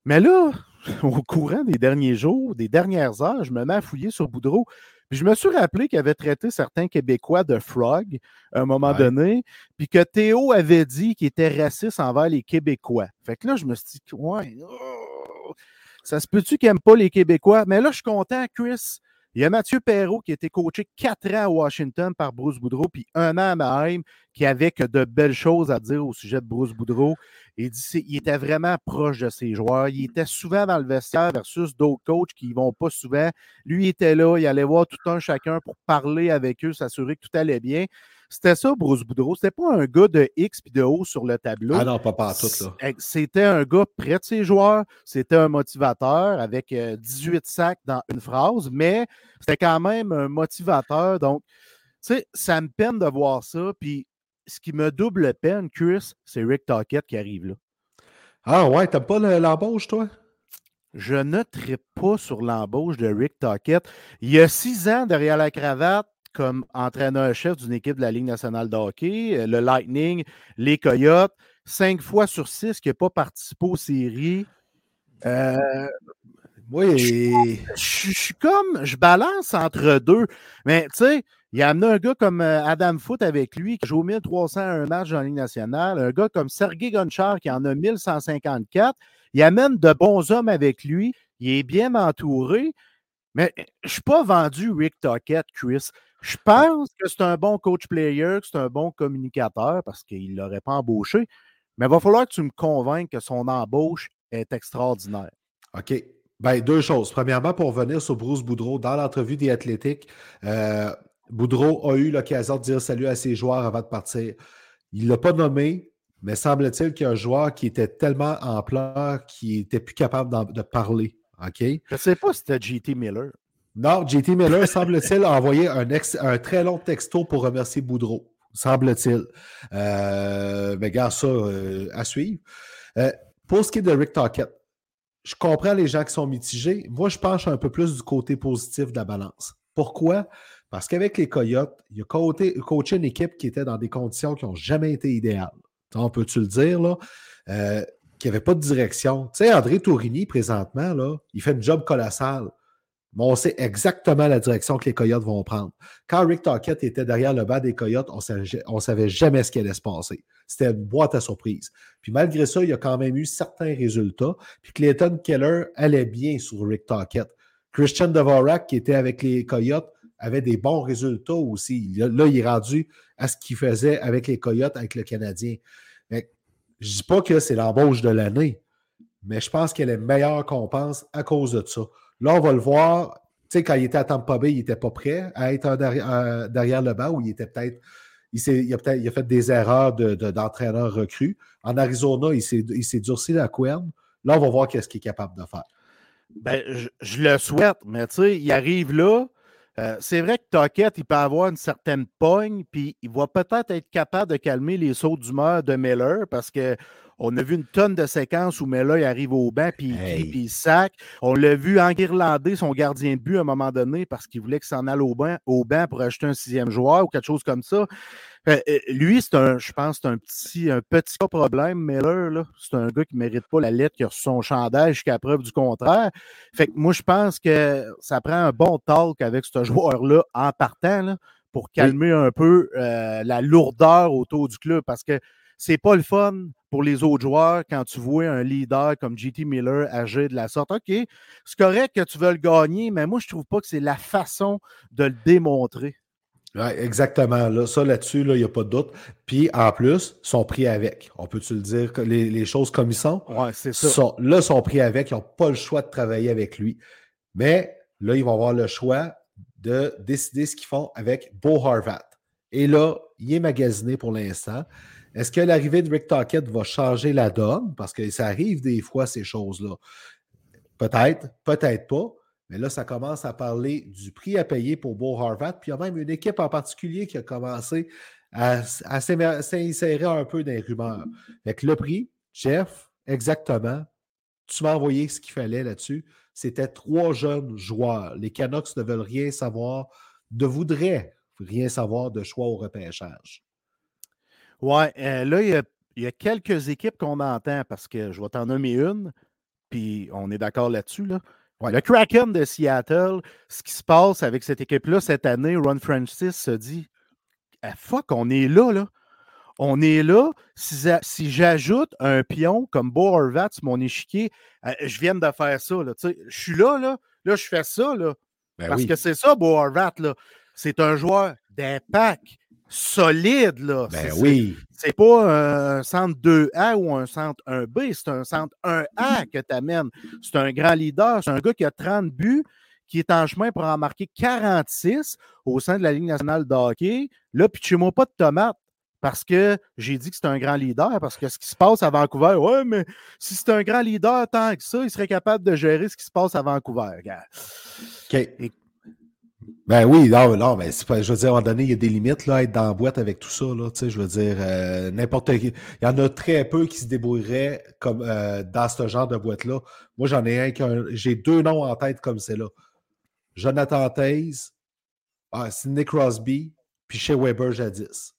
Mais là, au courant des derniers jours, des dernières heures, je me mets à fouiller sur Boudreau. Puis je me suis rappelé qu'il avait traité certains Québécois de frog à un moment donné, puis que Théo avait dit qu'il était raciste envers les Québécois. Fait que là, je me suis dit, ouais, oh, ça se peut-tu qu'il n'aime pas les Québécois? Mais là, je suis content, Chris. Il y a Mathieu Perrault qui a été coaché quatre ans à Washington par Bruce Boudreau, puis un an à Maheim, qui avait que de belles choses à dire au sujet de Bruce Boudreau. Il, dit, il était vraiment proche de ses joueurs. Il était souvent dans le vestiaire versus d'autres coachs qui ne vont pas souvent. Lui, il était là, il allait voir tout un chacun pour parler avec eux, s'assurer que tout allait bien. C'était ça, Bruce Boudreau. C'était pas un gars de X puis de O sur le tableau. Ah non, pas partout, là. C'était un gars près de ses joueurs. C'était un motivateur avec 18 euh, sacs dans une phrase, mais c'était quand même un motivateur. Donc, tu sais, ça me peine de voir ça. Puis, ce qui me double peine, Chris, c'est Rick Tockett qui arrive là. Ah ouais, t'as pas l'embauche, toi? Je ne tripe pas sur l'embauche de Rick Tockett. Il y a six ans derrière la cravate, comme entraîneur-chef d'une équipe de la Ligue nationale de hockey, euh, le Lightning, les Coyotes, cinq fois sur six qui n'a pas participé aux séries. Euh, oui. Je, suis comme, je balance entre deux. Mais tu sais, il a amené un gars comme euh, Adam Foote avec lui, qui joue 1301 matchs dans la Ligue nationale. Un gars comme Sergei Gonchar, qui en a 1154. Il amène de bons hommes avec lui. Il est bien entouré. Mais je ne suis pas vendu Rick Tockett, Chris. Je pense que c'est un bon coach player, que c'est un bon communicateur parce qu'il ne l'aurait pas embauché. Mais il va falloir que tu me convainques que son embauche est extraordinaire. OK. Ben, deux choses. Premièrement, pour revenir sur Bruce Boudreau, dans l'entrevue des Athlétiques, euh, Boudreau a eu l'occasion de dire salut à ses joueurs avant de partir. Il ne l'a pas nommé, mais semble-t-il qu'il y a un joueur qui était tellement en pleurs qu'il n'était plus capable de parler. OK? Je ne sais pas si c'était JT Miller. Non, JT Miller, semble-t-il, a envoyé un, très long texto pour remercier Boudreau, semble-t-il. Euh, mais regarde ça euh, à suivre. Euh, pour ce qui est de Rick Tockett, je comprends les gens qui sont mitigés. Moi, je penche un peu plus du côté positif de la balance. Pourquoi? Parce qu'avec les Coyotes, il a coaché, une équipe qui était dans des conditions qui n'ont jamais été idéales. On peut-tu le dire, là? Qui n'avait pas de direction. Tu sais, André Tourigny, présentement, là, il fait un job colossal. Mais on sait exactement la direction que les Coyotes vont prendre. Quand Rick Tockett était derrière le bas des Coyotes, on ne savait jamais ce qui allait se passer. C'était une boîte à surprise. Puis malgré ça, il y a quand même eu certains résultats. Puis Clayton Keller allait bien sur Rick Tockett. Christian Dvorak, qui était avec les Coyotes, avait des bons résultats aussi. Là, il est rendu à ce qu'il faisait avec les Coyotes, avec le Canadien. je ne dis pas que c'est l'embauche de l'année, mais je pense qu'elle est meilleure qu'on pense à cause de ça. Là, on va le voir. Tu sais, quand il était à Tampa Bay, il n'était pas prêt à être derrière, le banc ou il était peut-être. il, a il a fait des erreurs d'entraîneur de, recru. En Arizona, il s'est durci la couenne. Là, on va voir qu'est-ce qu'il est capable de faire. Ben, je, le souhaite, mais tu sais, il arrive là. Euh, c'est vrai que Toquette, il peut avoir une certaine pogne, puis il va peut-être être capable de calmer les sauts d'humeur de Miller parce que on a vu une tonne de séquences où Mela il arrive au banc, puis il crie, puis il sac. On l'a vu en Irlandais, son gardien de but, à un moment donné, parce qu'il voulait qu'il s'en aille au banc, au banc pour acheter un sixième joueur ou quelque chose comme ça. Euh, euh, lui, c'est un, je pense, c'est un petit, un petit problème, Miller. C'est un gars qui ne mérite pas la lettre qui a son chandail jusqu'à preuve du contraire. Fait que moi, je pense que ça prend un bon talk avec ce joueur-là en partant pour calmer un peu euh, la lourdeur autour du club parce que c'est pas le fun pour les autres joueurs quand tu vois un leader comme JT Miller agir de la sorte. OK, c'est correct que tu veux le gagner, mais moi, je trouve pas que c'est la façon de le démontrer. Oui, exactement. Là, ça, là-dessus, il n'y a pas de doute. Puis, en plus, ils sont pris avec. On peut-tu le dire, les, choses comme ils sont? Oui, c'est ça. Sont, là, ils sont pris avec. Ils n'ont pas le choix de travailler avec lui. Mais là, ils vont avoir le choix de décider ce qu'ils font avec Beau Harvat. Et là, il est magasiné pour l'instant. Est-ce que l'arrivée de Rick Tockett va changer la donne? Parce que ça arrive des fois, ces choses-là. Peut-être, peut-être pas. Mais là, ça commence à parler du prix à payer pour Beau Harvat. Puis il y a même une équipe en particulier qui a commencé à, s'insérer un peu dans les rumeurs. Fait le prix, Jeff, exactement, tu m'as envoyé ce qu'il fallait là-dessus. C'était trois jeunes joueurs. Les Canucks ne veulent rien savoir, ne voudraient rien savoir de choix au repêchage. Oui, euh, là, il y, a, quelques équipes qu'on entend parce que je vais t'en nommer une, puis on est d'accord là-dessus. Là. Le Kraken de Seattle, ce qui se passe avec cette équipe-là cette année, Ron Francis se dit ah, fuck, on est là, là. On est là. Si, j'ajoute un pion comme Bo Horvat sur mon échiquier, euh, je viens de faire ça. Là, je suis là, là. Là, je fais ça. Là, ben parce que c'est ça, Bo Horvat. C'est un joueur d'impact solide. Là. Ben oui. C'est pas un centre 2A ou un centre 1B, c'est un centre 1A que tu amènes. C'est un grand leader, c'est un gars qui a 30 buts, qui est en chemin pour en marquer 46 au sein de la Ligue nationale de hockey. Là, puis chez moi pas de tomate parce que j'ai dit que c'est un grand leader, parce que ce qui se passe à Vancouver, ouais, mais si c'est un grand leader tant que ça, il serait capable de gérer ce qui se passe à Vancouver. OK. Ben oui, non, non, mais je veux dire, à un moment donné, il y a des limites là, à être dans la boîte avec tout ça. Là, je veux dire, euh, n'importe qui. Il y en a très peu qui se débrouilleraient comme euh, dans ce genre de boîte-là. Moi, j'en ai un qui j'ai deux noms en tête comme c'est là. Jonathan Taze, ah, Sidney Crosby, puis chez Weber jadis.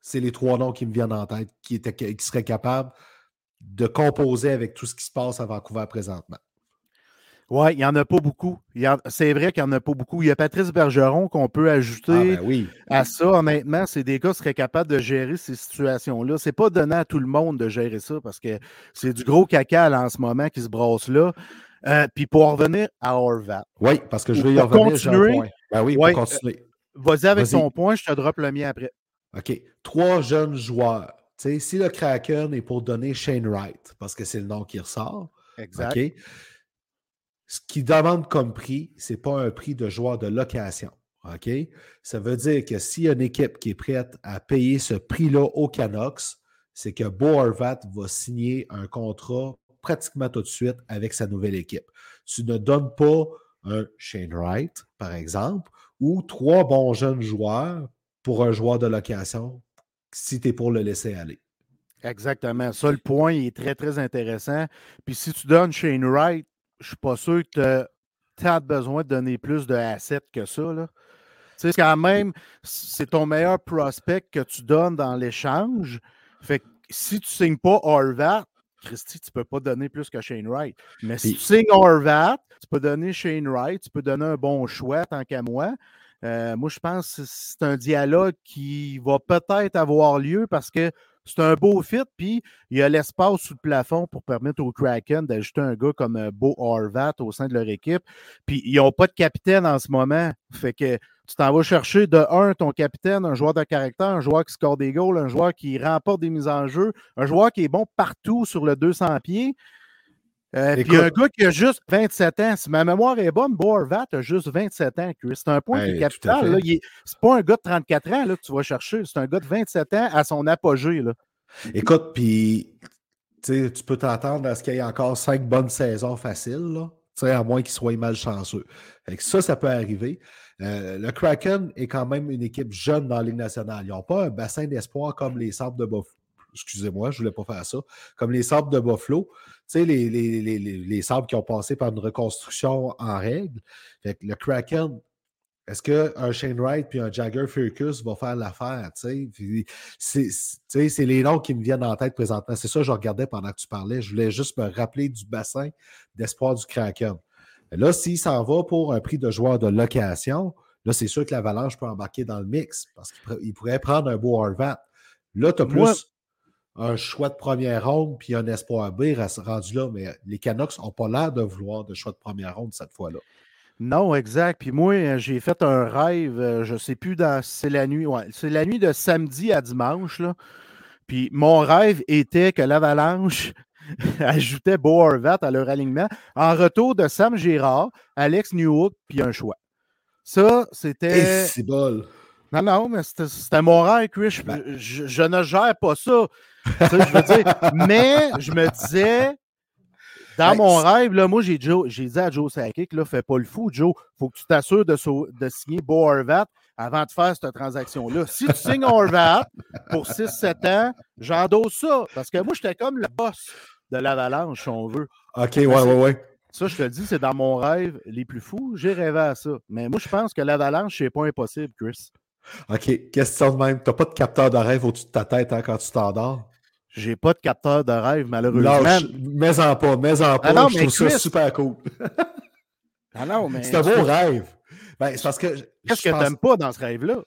C'est les trois noms qui me viennent en tête qui, qui seraient capables de composer avec tout ce qui se passe à Vancouver présentement. Oui, il n'y en a pas beaucoup. C'est vrai qu'il n'y en a pas beaucoup. Il y a Patrice Bergeron qu'on peut ajouter ah, ben à ça. Honnêtement, c'est des gars qui seraient capables de gérer ces situations-là. Ce n'est pas donné à tout le monde de gérer ça parce que c'est du gros caca en ce moment qui se brasse là. Euh, puis pour revenir à Orvat. Oui, parce que je vais y revenir. Continuer, ben oui, pour continuer. Euh, vas-y avec ton point, je te drop le mien après. OK. Trois jeunes joueurs. si le Kraken est pour donner Shane Wright, parce que c'est le nom qui ressort. Exact. Ce qu'ils demandent comme prix, ce n'est pas un prix de joueur de location. OK? Ça veut dire que s'il y a une équipe qui est prête à payer ce prix-là au Canucks, c'est que Bo Horvat va signer un contrat pratiquement tout de suite avec sa nouvelle équipe. Tu ne donnes pas un Shane Wright, par exemple, ou trois bons jeunes joueurs pour un joueur de location si tu es pour le laisser aller. Exactement. Ça, le point est très, très intéressant. Puis si tu donnes Shane Wright, je ne suis pas sûr que tu as besoin de donner plus de assets que ça. Là. Sais, quand même, c'est ton meilleur prospect que tu donnes dans l'échange. Fait que si tu ne signes pas Horvat, Christy, tu ne peux pas donner plus que Shane Wright. Mais si tu signes Horvat, tu peux donner Shane Wright, tu peux donner un bon choix tant qu'à moi. Euh, moi, je pense que c'est un dialogue qui va peut-être avoir lieu parce que c'est un beau fit, puis il y a l'espace sous le plafond pour permettre au Kraken d'ajouter un gars comme euh, Beau Horvat au sein de leur équipe. Puis ils n'ont pas de capitaine en ce moment. Fait que tu t'en vas chercher de un, ton capitaine, un joueur de caractère, un joueur qui score des goals, un joueur qui remporte des mises en jeu, un joueur qui est bon partout sur le 200 pieds. Euh, puis un gars qui a juste 27 ans, si ma mémoire est bonne, Borvat a juste 27 ans. C'est un point qui est capital. C'est pas un gars de 34 ans là, que tu vas chercher, c'est un gars de 27 ans à son apogée. Là. Écoute, puis tu peux t'entendre à ce qu'il y ait encore cinq bonnes saisons faciles, là, à moins qu'il soit malchanceux. ça, ça peut arriver. Euh, le Kraken est quand même une équipe jeune dans la Ligue nationale. Ils n'ont pas un bassin d'espoir comme les Sables de Buffalo. Excusez-moi, je ne voulais pas faire ça. Comme les Sables de Buffalo. Tu sais, les, les, les, Sables qui ont passé par une reconstruction en règle. le Kraken, est-ce qu'un Shane Wright puis un Jagger Furcus va faire l'affaire? C'est les noms qui me viennent en tête présentement. C'est ça que je regardais pendant que tu parlais. Je voulais juste me rappeler du bassin d'espoir du Kraken. Là, s'il s'en va pour un prix de joueur de location, là, c'est sûr que l'Avalanche peut embarquer dans le mix parce qu'il pourrait prendre un beau Harvat. Là, tu as plus un choix de première ronde puis un espoir B rendu là, mais les Canucks n'ont pas l'air de vouloir de choix de première ronde cette fois-là. Non, exact. Puis moi, euh, j'ai fait un rêve, euh, je ne sais plus, dans, c'est la nuit, ouais, c'est la nuit de samedi à dimanche. Là. Puis mon rêve était que l'Avalanche ajoutait Bo à leur alignement en retour de Sam Girard, Alex Newhook, puis un choix. Ça, c'était. C'est bol. Non, non, mais c'était mon rêve, Chris. Ben je, ne gère pas ça. Je veux dire. Mais je me disais, dans mon rêve, là, moi, j'ai, dit à Joe Sakic, là, fais pas le fou, Joe. faut que tu t'assures de, de, signer Bo Horvat avant de faire cette transaction-là. Si tu signes Horvat pour 6-7 ans, j'endosse ça. Parce que moi, j'étais comme le boss de l'avalanche, si on veut. OK, ouais, ouais, ouais. Ça, je te le dis, c'est dans mon rêve les plus fous. J'ai rêvé à ça. Mais moi, je pense que l'avalanche, c'est pas impossible, Chris. OK, question de même. Tu n'as pas de capteur de rêve au-dessus de ta tête hein, quand tu t'endors? J'ai pas de capteur de rêve, malheureusement. Mets-en pas, mets-en ah pas. non, je trouve ça super cool. ah non, mais. C'est un beau rêve. Ben, c'est parce que. Qu'est-ce que tu n'aimes pas dans ce rêve-là?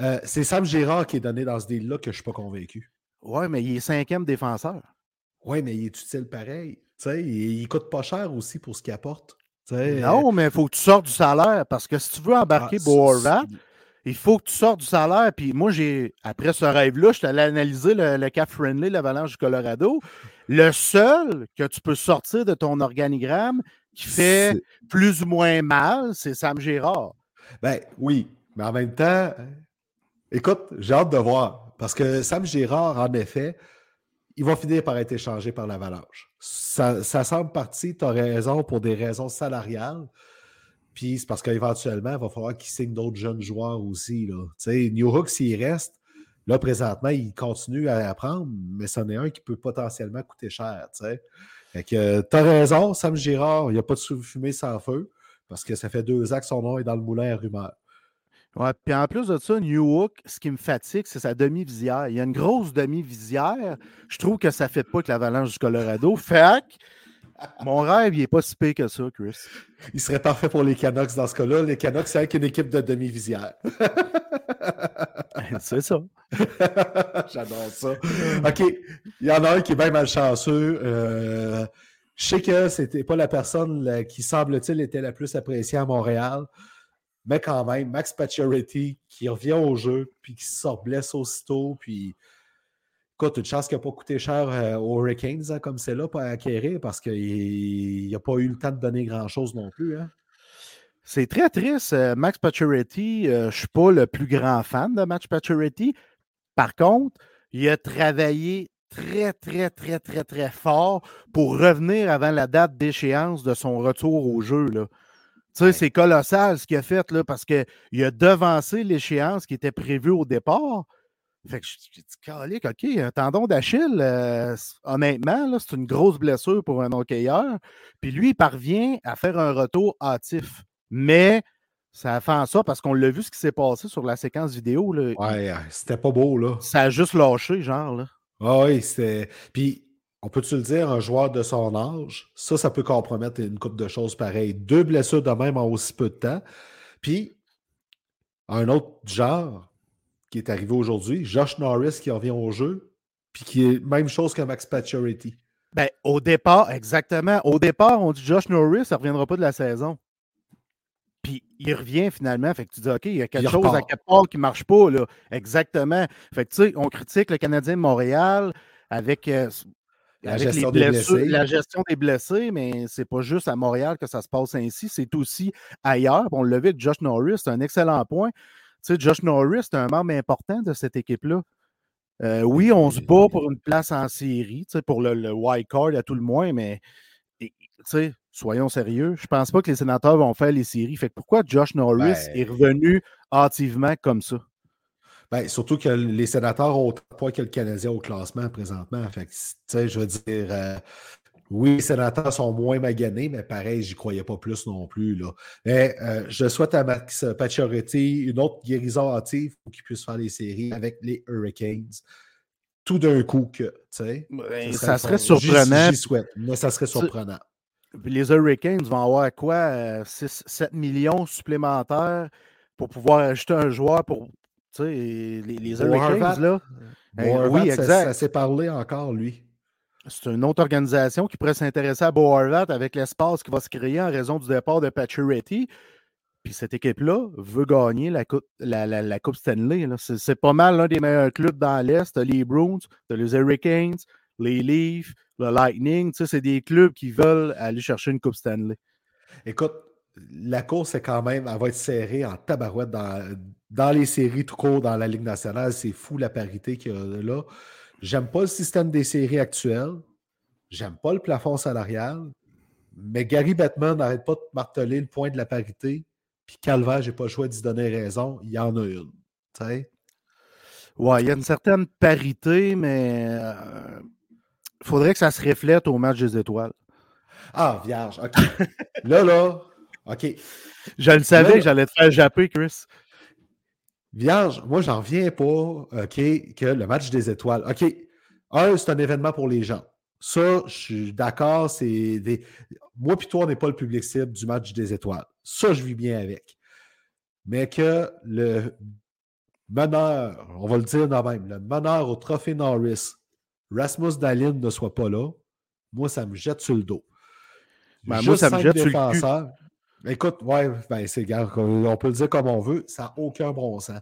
Euh, c'est Sam Gérard qui est donné dans ce deal-là que je suis pas convaincu. Oui, mais il est cinquième défenseur. Oui, mais il est utile pareil. sais, il, ne coûte pas cher aussi pour ce qu'il apporte. non, mais il faut que tu sortes du salaire parce que si tu veux embarquer ah, il faut que tu sortes du salaire. Puis moi, j'ai après ce rêve-là, je suis allé analyser le, cap friendly, l'Avalanche du Colorado. Le seul que tu peux sortir de ton organigramme qui fait plus ou moins mal, c'est Sam Gérard. Ben oui, mais en même temps, écoute, j'ai hâte de voir. Parce que Sam Gérard, en effet, il va finir par être échangé par l'Avalanche. Ça, ça semble parti, tu as raison, pour des raisons salariales. Puis c'est parce qu'éventuellement, il va falloir qu'il signe d'autres jeunes joueurs aussi. Là. New Hook, s'il reste, là, présentement, il continue à apprendre, mais c'en est un qui peut potentiellement coûter cher. Fait que tu as raison, Sam Girard, il n'y a pas de fumée sans feu, parce que ça fait deux ans que son nom est dans le moulin à rumeur. Ouais, puis en plus de ça, New Hook, ce qui me fatigue, c'est sa demi-visière. Il y a une grosse demi-visière. Je trouve que ça ne fait pas que l'avalanche du Colorado. Fait mon rêve, il n'est pas si pire que ça, Chris. Il serait parfait pour les Canucks dans ce cas-là. Les Canucks, c'est avec une équipe de demi-visière. c'est ça. J'adore ça. OK. Il y en a un qui est bien malchanceux. Euh, je sais que c'était pas la personne qui, semble-t-il, était la plus appréciée à Montréal. Mais quand même, Max Pacioretty qui revient au jeu, puis qui se blesse aussitôt, puis Écoute, une chance qu'il n'a pas coûté cher euh, aux Hurricanes hein, comme c'est là pour acquérir parce qu'il n'a pas eu le temps de donner grand-chose non plus. Hein. C'est très triste. Euh, Max Pacioretty, euh, je ne suis pas le plus grand fan de Max Pacioretty. Par contre, il a travaillé très, très, très, très, très fort pour revenir avant la date d'échéance de son retour au jeu. Tu sais, c'est colossal ce qu'il a fait là, parce qu'il a devancé l'échéance qui était prévue au départ. Fait que j'ai dit, OK, un tendon d'Achille, euh, honnêtement, c'est une grosse blessure pour un hockeyeur. Puis lui, il parvient à faire un retour hâtif. Mais ça a fait en ça parce qu'on l'a vu ce qui s'est passé sur la séquence vidéo. Là. Ouais, c'était pas beau, là. Ça a juste lâché, genre, là. Ah oui, c'était. Puis, on peut-tu le dire, un joueur de son âge, ça, ça peut compromettre une coupe de choses pareilles. Deux blessures de même en aussi peu de temps. Puis, un autre genre, qui est arrivé aujourd'hui, Josh Norris qui revient au jeu, puis qui est même chose que Max Pacioretty. Ben, au départ, exactement. Au départ, on dit Josh Norris, ça ne reviendra pas de la saison. Puis il revient finalement. Fait que tu dis, OK, il y a quelque chose à quelque part qui ne marche pas. Là. Exactement. Fait que tu sais, on critique le Canadien de Montréal avec. Euh, la gestion des blessés. La gestion des blessés, mais c'est pas juste à Montréal que ça se passe ainsi, c'est aussi ailleurs. On le vu Josh Norris, c'est un excellent point. Sais, Josh Norris, c'est un membre important de cette équipe-là. Euh, oui, on se bat pour une place en série, pour le, le wild card à tout le moins, mais soyons sérieux. Je pense pas que les sénateurs vont faire les séries. Fait pourquoi Josh Norris ben est revenu hâtivement comme ça? Ben, surtout que les sénateurs ont autant de points que le Canadien au classement présentement. Fait je veux dire, euh, oui, les sénateurs sont moins maganés, mais pareil, j'y croyais pas plus non plus. Là. Mais euh, je souhaite à Max Pacioretty une autre guérison hâtive pour qu'il puisse faire les séries avec les Hurricanes. Tout d'un coup que, tu sais. Ben, ça, serait surprenant. J'y souhaite, mais ça serait surprenant. Les Hurricanes vont avoir quoi? 6, euh, 7 millions supplémentaires pour pouvoir acheter un joueur pour tu sais, les, les Hurricanes, là? Oui, exact. Ça, s'est parlé encore, lui. C'est une autre organisation qui pourrait s'intéresser à Bo avec l'espace qui va se créer en raison du départ de Pacioretty. Puis cette équipe-là veut gagner la Coupe, la, la, coupe Stanley. C'est pas mal l'un des meilleurs clubs dans l'Est. les Bruins, les Hurricanes, les Leafs, le Lightning. C'est des clubs qui veulent aller chercher une Coupe Stanley. Écoute, la course est quand même, elle va être serrée en tabarouette dans, dans les séries tout court dans la Ligue nationale. C'est fou la parité qu'il y a là. J'aime pas le système des séries actuel. J'aime pas le plafond salarial. Mais Gary Bettman n'arrête pas de marteler le point de la parité. Puis Calvaire, j'ai pas le choix d'y donner raison. Il y en a une. Oui, il y a une certaine parité, mais il euh, faudrait que ça se reflète au match des étoiles. Ah, vierge. OK. là, là, OK. Je le savais que j'allais te faire japper, Chris. Vierge, moi, j'en reviens pas, OK, que le match des étoiles. OK, un, c'est un événement pour les gens. Ça, je suis d'accord, c'est des. Moi puis toi, on n'est pas le public cible du match des étoiles. Ça, je vis bien avec. Mais que le meneur, on va le dire dans même, le meneur au trophée Norris, Rasmus Dalin ne soit pas là, moi, ça me jette sur le dos. Ben, moi, ça me jette sur le cul. Écoute, ouais, ben c'est on peut le dire comme on veut, ça n'a aucun bon sens.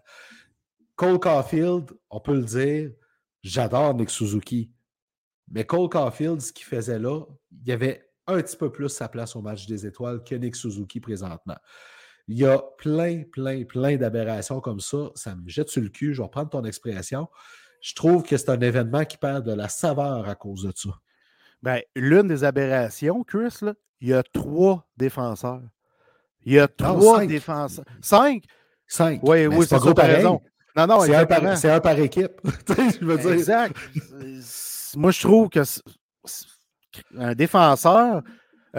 Cole Caulfield, on peut le dire, j'adore Nick Suzuki. Mais Cole Caulfield, ce qu'il faisait là, il y avait un petit peu plus sa place au match des étoiles que Nick Suzuki présentement. Il y a plein, plein, plein d'aberrations comme ça. Ça me jette sur le cul. Je vais reprendre ton expression. Je trouve que c'est un événement qui perd de la saveur à cause de ça. Ben, l'une des aberrations, Chris, là, il y a trois défenseurs. Il y a trois défenseurs. Cinq? Cinq. Oui, oui, c'est gros raison. Non, non, c'est un, par, un, par équipe. je veux dire. Exact. Moi, je trouve que un défenseur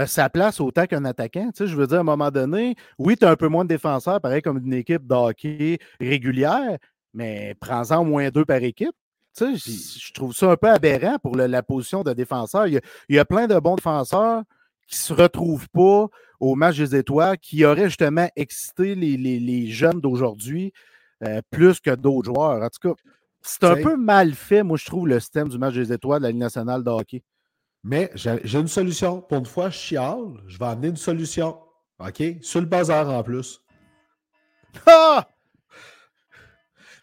sa place autant qu'un attaquant. Tu sais, je veux dire, à un moment donné, oui, tu as un peu moins de défenseurs, pareil comme une équipe de hockey régulière, mais prends-en au moins deux par équipe. Tu sais, je trouve ça un peu aberrant pour la position de défenseur. Il y, a, il y, a, plein de bons défenseurs qui ne se retrouvent pas au match des étoiles, qui auraient justement excité les, les, jeunes d'aujourd'hui euh, plus que d'autres joueurs. En tout cas, c'est un peu mal fait, moi, je trouve, le système du match des étoiles de la Ligue nationale de hockey. Mais j'ai une solution. Pour une fois, je chiale. Je vais amener une solution. OK? Sur le bazar en plus. Ah!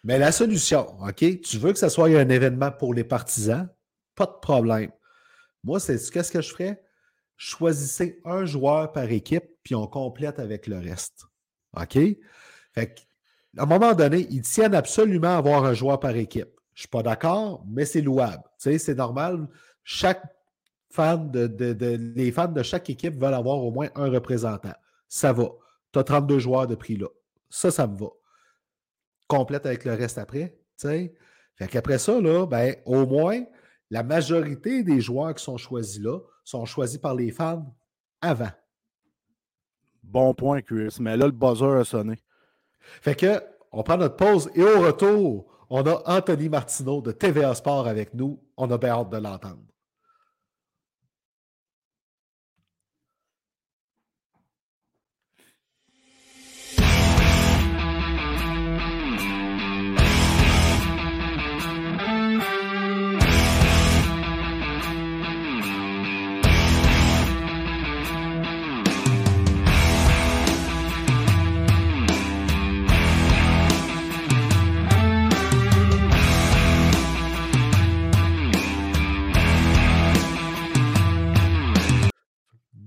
Mais la solution, OK? Tu veux que ce soit un événement pour les partisans? Pas de problème. Moi, c'est qu'est-ce que je ferais? Choisissez un joueur par équipe, puis on complète avec le reste. OK? Fait à un moment donné, ils tiennent absolument à avoir un joueur par équipe. Je ne suis pas d'accord, mais c'est louable. Tu sais, c'est normal. Chaque fan de, les fans de chaque équipe veulent avoir au moins un représentant. Ça va. Tu as 32 joueurs de prix là. Ça, ça me va. Complète avec le reste après. Tu sais. Fait qu'après ça, là, ben, au moins, la majorité des joueurs qui sont choisis là sont choisis par les fans avant. Bon point, Chris. Mais là, le buzzer a sonné. Fait que, on prend notre pause et au retour, on a Anthony Martineau de TVA Sport avec nous. On a bien hâte de l'entendre.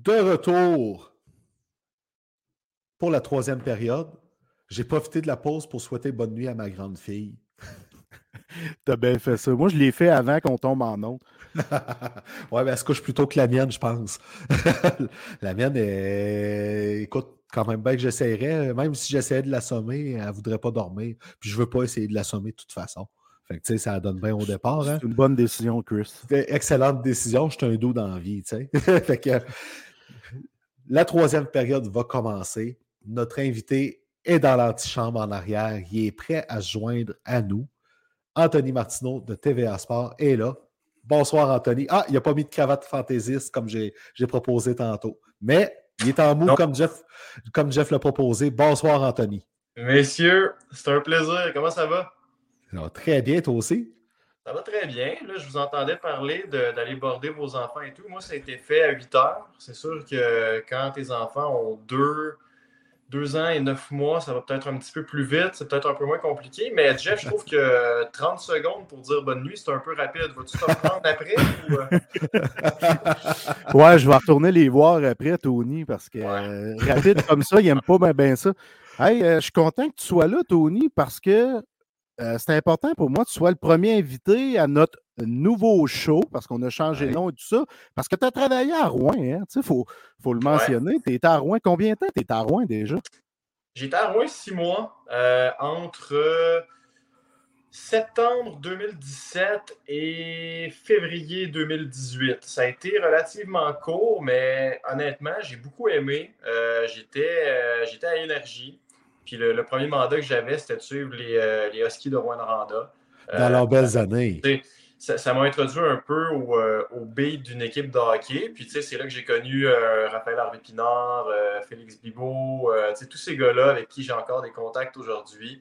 De retour pour la troisième période. J'ai profité de la pause pour souhaiter bonne nuit à ma grande fille. T'as bien fait ça. Moi, je l'ai fait avant qu'on tombe en autre. ouais, mais elle se couche plutôt que la mienne, je pense. la mienne, est... écoute, quand même bien que j'essayerais, même si j'essayais de l'assommer, elle ne voudrait pas dormir. Puis je ne veux pas essayer de l'assommer de toute façon. Fait que, tu sais, ça donne bien au départ. Hein. C'est une bonne décision, Chris. Excellente décision. Je suis un dos dans la vie, tu sais. fait que la troisième période va commencer. Notre invité est dans l'antichambre en arrière. Il est prêt à se joindre à nous. Anthony Martineau de TVA Sport est là. Bonsoir, Anthony. Ah, il n'a pas mis de cravate fantaisiste comme j'ai proposé tantôt. Mais il est en mou comme Jeff, comme Jeff l'a proposé. Bonsoir, Anthony. Messieurs, c'est un plaisir. Comment ça va? très bien, toi aussi. Ça va très bien. Là, je vous entendais parler d'aller border vos enfants et tout. Moi, ça a été fait à 8 heures. C'est sûr que quand tes enfants ont deux, deux ans et neuf mois, ça va peut-être un petit peu plus vite, c'est peut-être un peu moins compliqué. Mais Jeff, je trouve que 30 secondes pour dire bonne nuit, c'est un peu rapide. Vas-tu te reprendre après? Ou... Euh? ouais, je vais retourner les voir après, Tony, parce que euh, rapide comme ça, il n'aime pas bien ça. Hey, euh, je suis content que tu sois là, Tony, parce que c'est important pour moi que tu sois le premier invité à notre nouveau show, parce qu'on a changé de nom et tout ça, parce que tu as travaillé à Rouen, hein, il faut, faut, le mentionner. Tu étais à Rouen combien de temps? Tu étais à Rouen déjà? J'étais à Rouen six mois, euh, entre septembre 2017 et février 2018. Ça a été relativement court, mais honnêtement, j'ai beaucoup aimé. Euh, euh, j'étais à Énergie. Puis le, premier mandat que j'avais, c'était de suivre les, les Huskies de Rouen-Noranda. Dans leurs belles années ça m'a introduit un peu au, euh, beat d'une équipe de hockey. Puis, tu sais, c'est là que j'ai connu euh, Raphaël Harvey-Pinard, euh, Félix tu sais, tous ces gars-là avec qui j'ai encore des contacts aujourd'hui.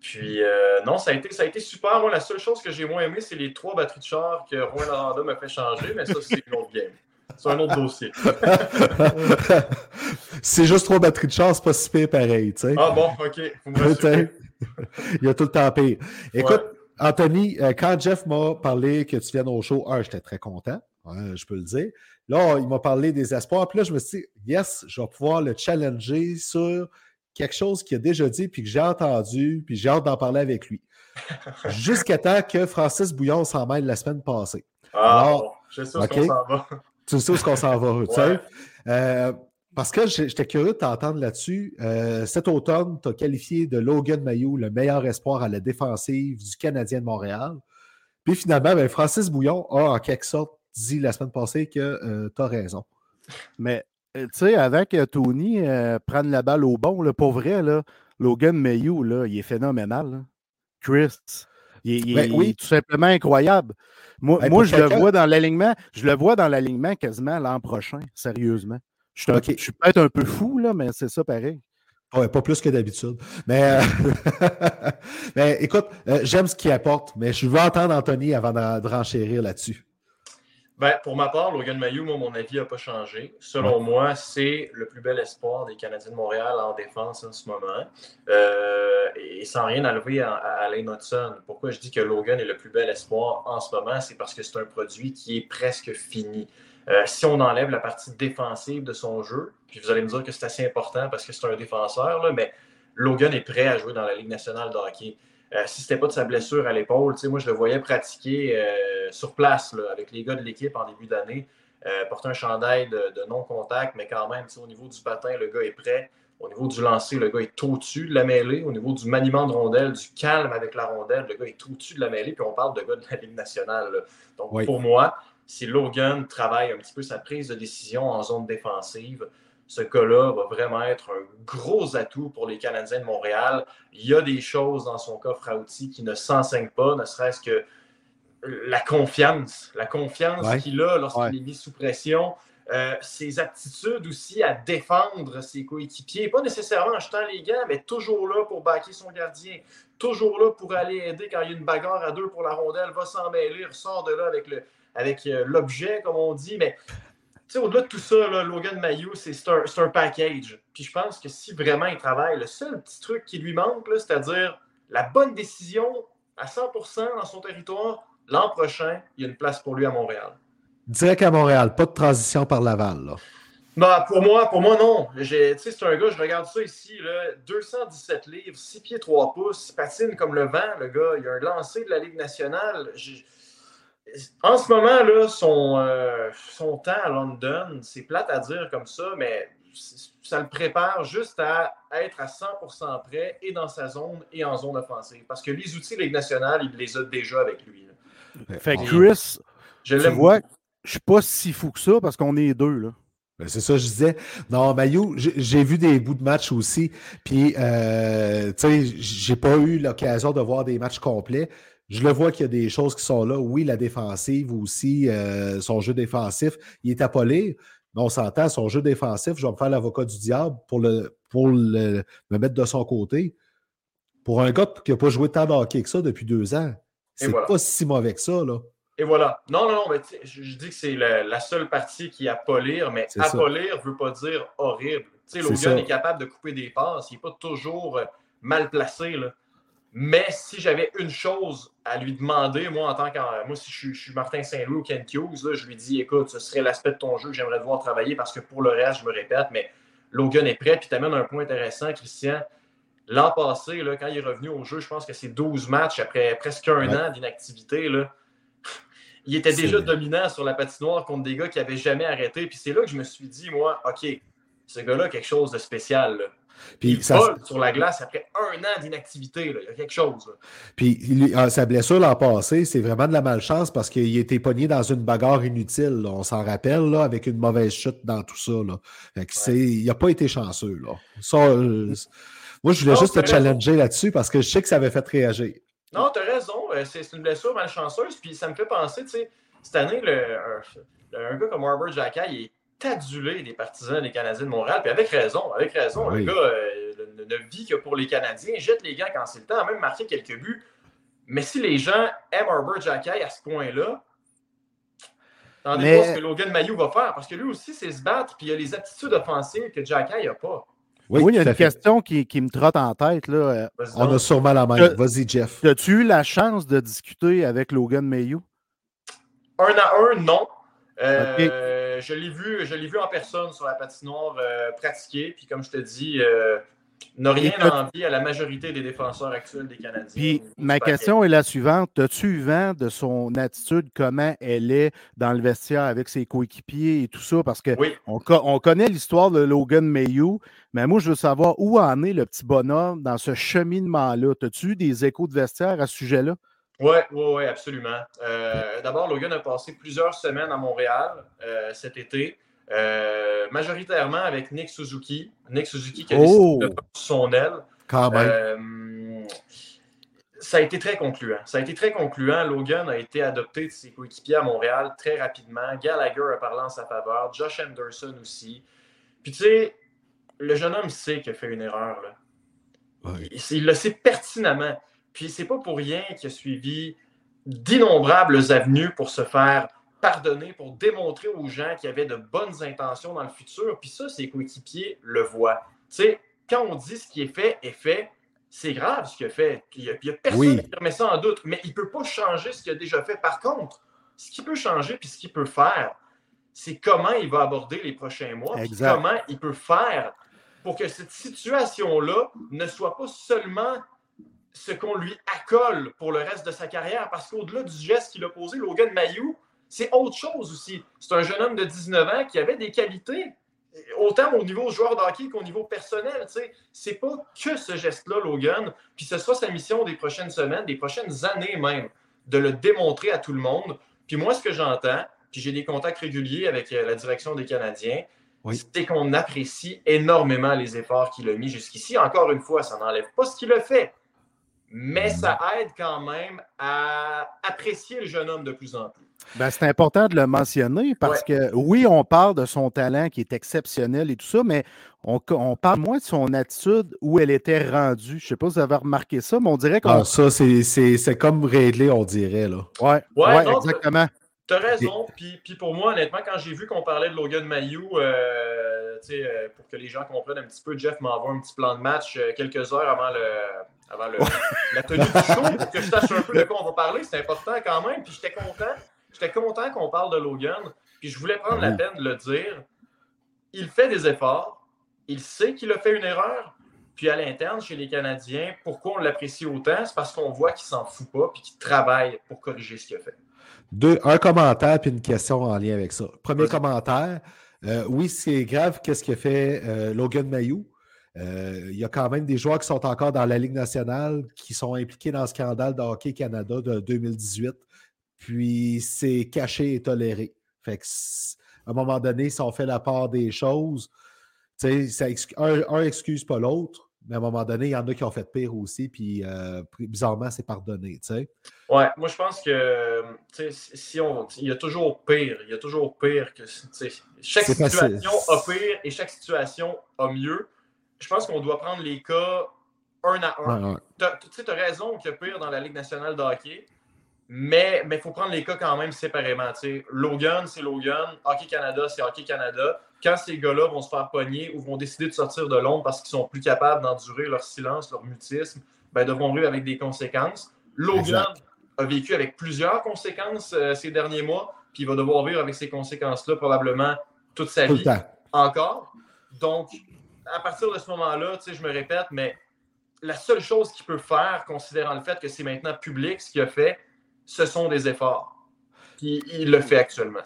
Puis, non, ça a, été, ça a été super. Moi, la seule chose que j'ai moins aimé, c'est les trois batteries de char que Rouen Loranda m'a fait changer, mais ça, c'est une autre game. C'est un autre dossier. c'est juste trois batteries de char, c'est pas si pire pareil. Ah bon, OK. Il y a tout le temps pire. Écoute, Anthony, euh, quand Jeff m'a parlé que tu viennes au show, un, j'étais très content, je peux le dire. Là, il m'a parlé des espoirs. Puis là, je me suis dit, yes, je vais pouvoir le challenger sur quelque chose qu'il a déjà dit, puis que j'ai entendu, puis j'ai hâte d'en parler avec lui. Jusqu'à temps que Francis Bouillon s'en mêle la semaine passée. Ah, Alors, je sais qu'on s'en va. Tu sais où qu'on s'en va, tu sais? Euh, parce que j'étais curieux de t'entendre là-dessus. Euh, cet automne, tu as qualifié de Logan Mayou le meilleur espoir à la défensive du Canadien de Montréal. Puis finalement, ben, Francis Bouillon a en quelque sorte dit la semaine passée que euh, tu as raison. Mais euh, tu sais, avec Tony prendre la balle au bon, là, pour vrai, là, Logan Mayou, là, il est phénoménal. Chris, il, ben tout simplement incroyable. Moi, ben, moi je le vois dans l'alignement, je le vois dans l'alignement quasiment l'an prochain, sérieusement. Je suis, peut-être un peu fou, là, mais c'est ça pareil. Ouais, pas plus que d'habitude. Mais, euh, mais écoute, euh, j'aime ce qu'il apporte, mais je veux entendre Anthony avant de, renchérir là-dessus. Ben, pour ma part, Logan Mayou, moi, mon avis n'a pas changé. Selon moi, c'est le plus bel espoir des Canadiens de Montréal en défense en ce moment. Euh, et sans rien enlever à, à Alain Hudson. Pourquoi je dis que Logan est le plus bel espoir en ce moment? C'est parce que c'est un produit qui est presque fini. Euh, si on enlève la partie défensive de son jeu, puis vous allez me dire que c'est assez important parce que c'est un défenseur, là, mais Logan est prêt à jouer dans la Ligue nationale de hockey. Euh, si ce n'était pas de sa blessure à l'épaule, moi je le voyais pratiquer euh, sur place avec les gars de l'équipe en début d'année, porter un chandail de, non-contact, mais quand même, au niveau du patin, le gars est prêt. Au niveau du lancer, le gars est au-dessus de la mêlée. Au niveau du maniement de rondelle, du calme avec la rondelle, le gars est au-dessus de la mêlée. Puis on parle de gars de la Ligue nationale. Donc pour moi, si Logan travaille un petit peu sa prise de décision en zone défensive, ce gars-là va vraiment être un gros atout pour les Canadiens de Montréal. Il y a des choses dans son coffre à outils qui ne s'enseignent pas, ne serait-ce que la confiance, la confiance qu'il a lorsqu'il est mis sous pression, euh, ses aptitudes aussi à défendre ses coéquipiers, pas nécessairement en jetant les gants, mais toujours là pour baquer son gardien, toujours là pour aller aider quand il y a une bagarre à deux pour la rondelle, va s'en mêler, ressort de là avec le, avec euh, l'objet, comme on dit. Mais au-delà de tout ça, Logan Mayou, c'est un, package. Puis je pense que si vraiment il travaille, le seul petit truc qui lui manque, c'est-à-dire la bonne décision à 100% dans son territoire, l'an prochain, il y a une place pour lui à Montréal. Direct à Montréal, pas de transition par Laval. Là. Bah, pour moi, pour moi, non. C'est un gars, je regarde ça ici, là, 217 livres, 6 pieds 3 pouces, patine comme le vent, le gars. Il a un lancé de la Ligue nationale. En ce moment, là, son, euh, son temps à London, c'est plate à dire comme ça, mais ça le prépare juste à être à 100% prêt et dans sa zone et en zone offensive. Parce que les outils Ligue nationale, il les a déjà avec lui. Fait Chris, je tu vois, je suis pas si fou que ça parce qu'on est deux. là. Ben, c'est ça, je disais. Non, Mayou, j'ai vu des bouts de match aussi. Puis, euh, tu sais, j'ai pas eu l'occasion de voir des matchs complets. Je le vois qu'il y a des choses qui sont là. Oui, la défensive aussi, euh, son jeu défensif, il est appelé. Mais on s'entend, son jeu défensif, je vais me faire l'avocat du diable pour, le, pour le, me mettre de son côté. Pour un gars qui n'a pas joué tant de hockey que ça depuis deux ans, c'est pas si mauvais que ça, là. Et voilà. Non, non, non, mais je, dis que c'est la, seule partie qui a polir, mais polir ne veut pas dire horrible. Tu sais, Logan est, capable de couper des passes, il n'est pas toujours mal placé. Là. Mais si j'avais une chose à lui demander, moi, en tant que. Moi, si je, suis Martin Saint-Louis ou Ken Hughes, je lui dis écoute, ce serait l'aspect de ton jeu que j'aimerais devoir travailler parce que pour le reste, je me répète, mais Logan est prêt. Puis tu amènes un point intéressant, Christian. L'an passé, là, quand il est revenu au jeu, je pense que c'est 12 matchs après presque un an d'inactivité. Il était déjà dominant sur la patinoire contre des gars qui n'avaient jamais arrêté. Puis c'est là que je me suis dit, moi, OK, ce gars-là a quelque chose de spécial. Puis il ça... vole sur la glace après un an d'inactivité. Il y a quelque chose. Puis ah, sa blessure l'an passé, c'est vraiment de la malchance parce qu'il était pogné dans une bagarre inutile. On s'en rappelle, là, avec une mauvaise chute dans tout ça. Là. Il n'a pas été chanceux. Là. Euh, moi, je voulais juste te challenger là-dessus parce que je sais que ça avait fait réagir. Non, tu as raison. Euh, c'est une blessure malchanceuse. Puis ça me fait penser, tu sais, cette année, le, un, gars comme Arbor Jacky, il est adulé des partisans des Canadiens de Montréal. Puis avec raison, avec raison. Le gars euh, ne, vit que pour les Canadiens, jette les gars quand c'est le temps, a même marqué quelques buts. Mais si les gens aiment Arbor Jacky à ce point-là, attendez Mais... ce que Logan Mayou va faire. Parce que lui aussi, c'est se battre. Puis il a les aptitudes offensives que Jacky n'a pas. Oui, il y a une question qui, me trotte en tête. Là. On a sûrement la même. Vas-y, Jeff. As-tu eu la chance de discuter avec Logan Mayou? Un à un, non. Euh, je l'ai vu, vu en personne sur la patinoire euh, pratiquer. Puis comme je te dis, euh, n'a rien envie à la majorité des défenseurs actuels des Canadiens. Puis ma question est la suivante. As-tu eu vent de son attitude, comment elle est dans le vestiaire avec ses coéquipiers et tout ça? Parce que on, connaît l'histoire de Logan Mayhew, mais moi, je veux savoir où en est le petit bonhomme dans ce cheminement-là. As-tu eu des échos de vestiaire à ce sujet-là? Oui, oui, oui, absolument. Euh, d'abord, Logan a passé plusieurs semaines à Montréal euh, cet été. Euh, majoritairement avec Nick Suzuki. Nick Suzuki qui a oh! son aile. Ça a été très concluant. Ça a été très concluant. Logan a été adopté de ses coéquipiers à Montréal très rapidement. Gallagher a parlé en sa faveur. Josh Anderson aussi. Puis tu sais, le jeune homme sait qu'il a fait une erreur. Là. Il, le sait pertinemment. Puis c'est pas pour rien qu'il a suivi d'innombrables avenues pour se faire pardonner, pour démontrer aux gens qu'il y avait de bonnes intentions dans le futur. Puis ça, ses coéquipiers le voient. Tu sais, quand on dit ce qui est fait est fait, c'est grave ce qu'il a fait. Il n'y a, personne qui remet ça en doute, mais il ne peut pas changer ce qu'il a déjà fait. Par contre, ce qu'il peut changer puis ce qu'il peut faire, c'est comment il va aborder les prochains mois, comment il peut faire pour que cette situation-là ne soit pas seulement ce qu'on lui accole pour le reste de sa carrière, parce qu'au-delà du geste qu'il a posé, Logan Mayou, c'est autre chose aussi. C'est un jeune homme de 19 ans qui avait des qualités, autant au niveau joueur de hockey qu'au niveau personnel. Ce C'est pas que ce geste-là, Logan. Puis ce sera sa mission des prochaines semaines, des prochaines années même, de le démontrer à tout le monde. Puis moi, ce que j'entends, puis j'ai des contacts réguliers avec euh, la direction des Canadiens, c'est qu'on apprécie énormément les efforts qu'il a mis jusqu'ici. Encore une fois, ça n'enlève pas ce qu'il a fait, mais ça aide quand même à apprécier le jeune homme de plus en plus. Ben, c'est important de le mentionner parce que oui, on parle de son talent qui est exceptionnel et tout ça, mais on, parle moins de son attitude où elle était rendue. Je ne sais pas si vous avez remarqué ça, mais on dirait qu'on. Ah, ça, c'est comme réglé, on dirait. là. Oui, ouais, exactement. Tu as raison. Puis, pour moi, honnêtement, quand j'ai vu qu'on parlait de Logan Mayou, euh, euh, pour que les gens comprennent un petit peu, Jeff m'envoie un petit plan de match euh, quelques heures avant, le, avant le, la tenue du show pour que je sache un peu de quoi on va parler. C'est important quand même. Puis j'étais content. J'étais content qu'on parle de Logan, puis je voulais prendre la peine de le dire il fait des efforts, il sait qu'il a fait une erreur, puis à l'interne, chez les Canadiens, pourquoi on l'apprécie autant? C'est parce qu'on voit qu'il s'en fout pas puis qu'il travaille pour corriger ce qu'il a fait. Deux, un commentaire puis une question en lien avec ça. Premier commentaire, euh, oui, c'est grave qu'est-ce qu'a fait euh, Logan Mayou. Euh, il y a quand même des joueurs qui sont encore dans la Ligue nationale qui sont impliqués dans le scandale de Hockey Canada de 2018. Puis c'est caché et toléré. Fait que, à un moment donné, si on fait la part des choses, ça, un, un excuse pas l'autre. Mais à un moment donné, il y en a qui ont fait pire aussi, puis euh, bizarrement, c'est pardonné. sais. Ouais, moi je pense que si on. Il y a toujours pire. Il y a toujours pire que. Chaque situation a pire et chaque situation a mieux. Je pense qu'on doit prendre les cas un à un. Tu as, raison qu'il y a pire dans la Ligue nationale de hockey, mais il faut prendre les cas quand même séparément. Logan, c'est Logan. Hockey Canada, c'est Hockey Canada quand ces gars-là vont se faire pogner ou vont décider de sortir de l'ombre parce qu'ils sont plus capables d'endurer leur silence, leur mutisme, ben, devront vivre avec des conséquences. Logan a vécu avec plusieurs conséquences euh, ces derniers mois, puis il va devoir vivre avec ces conséquences-là probablement toute sa vie encore. Donc, à partir de ce moment-là, je me répète, mais la seule chose qu'il peut faire, considérant le fait que c'est maintenant public ce qu'il a fait, ce sont des efforts. Puis il le fait actuellement.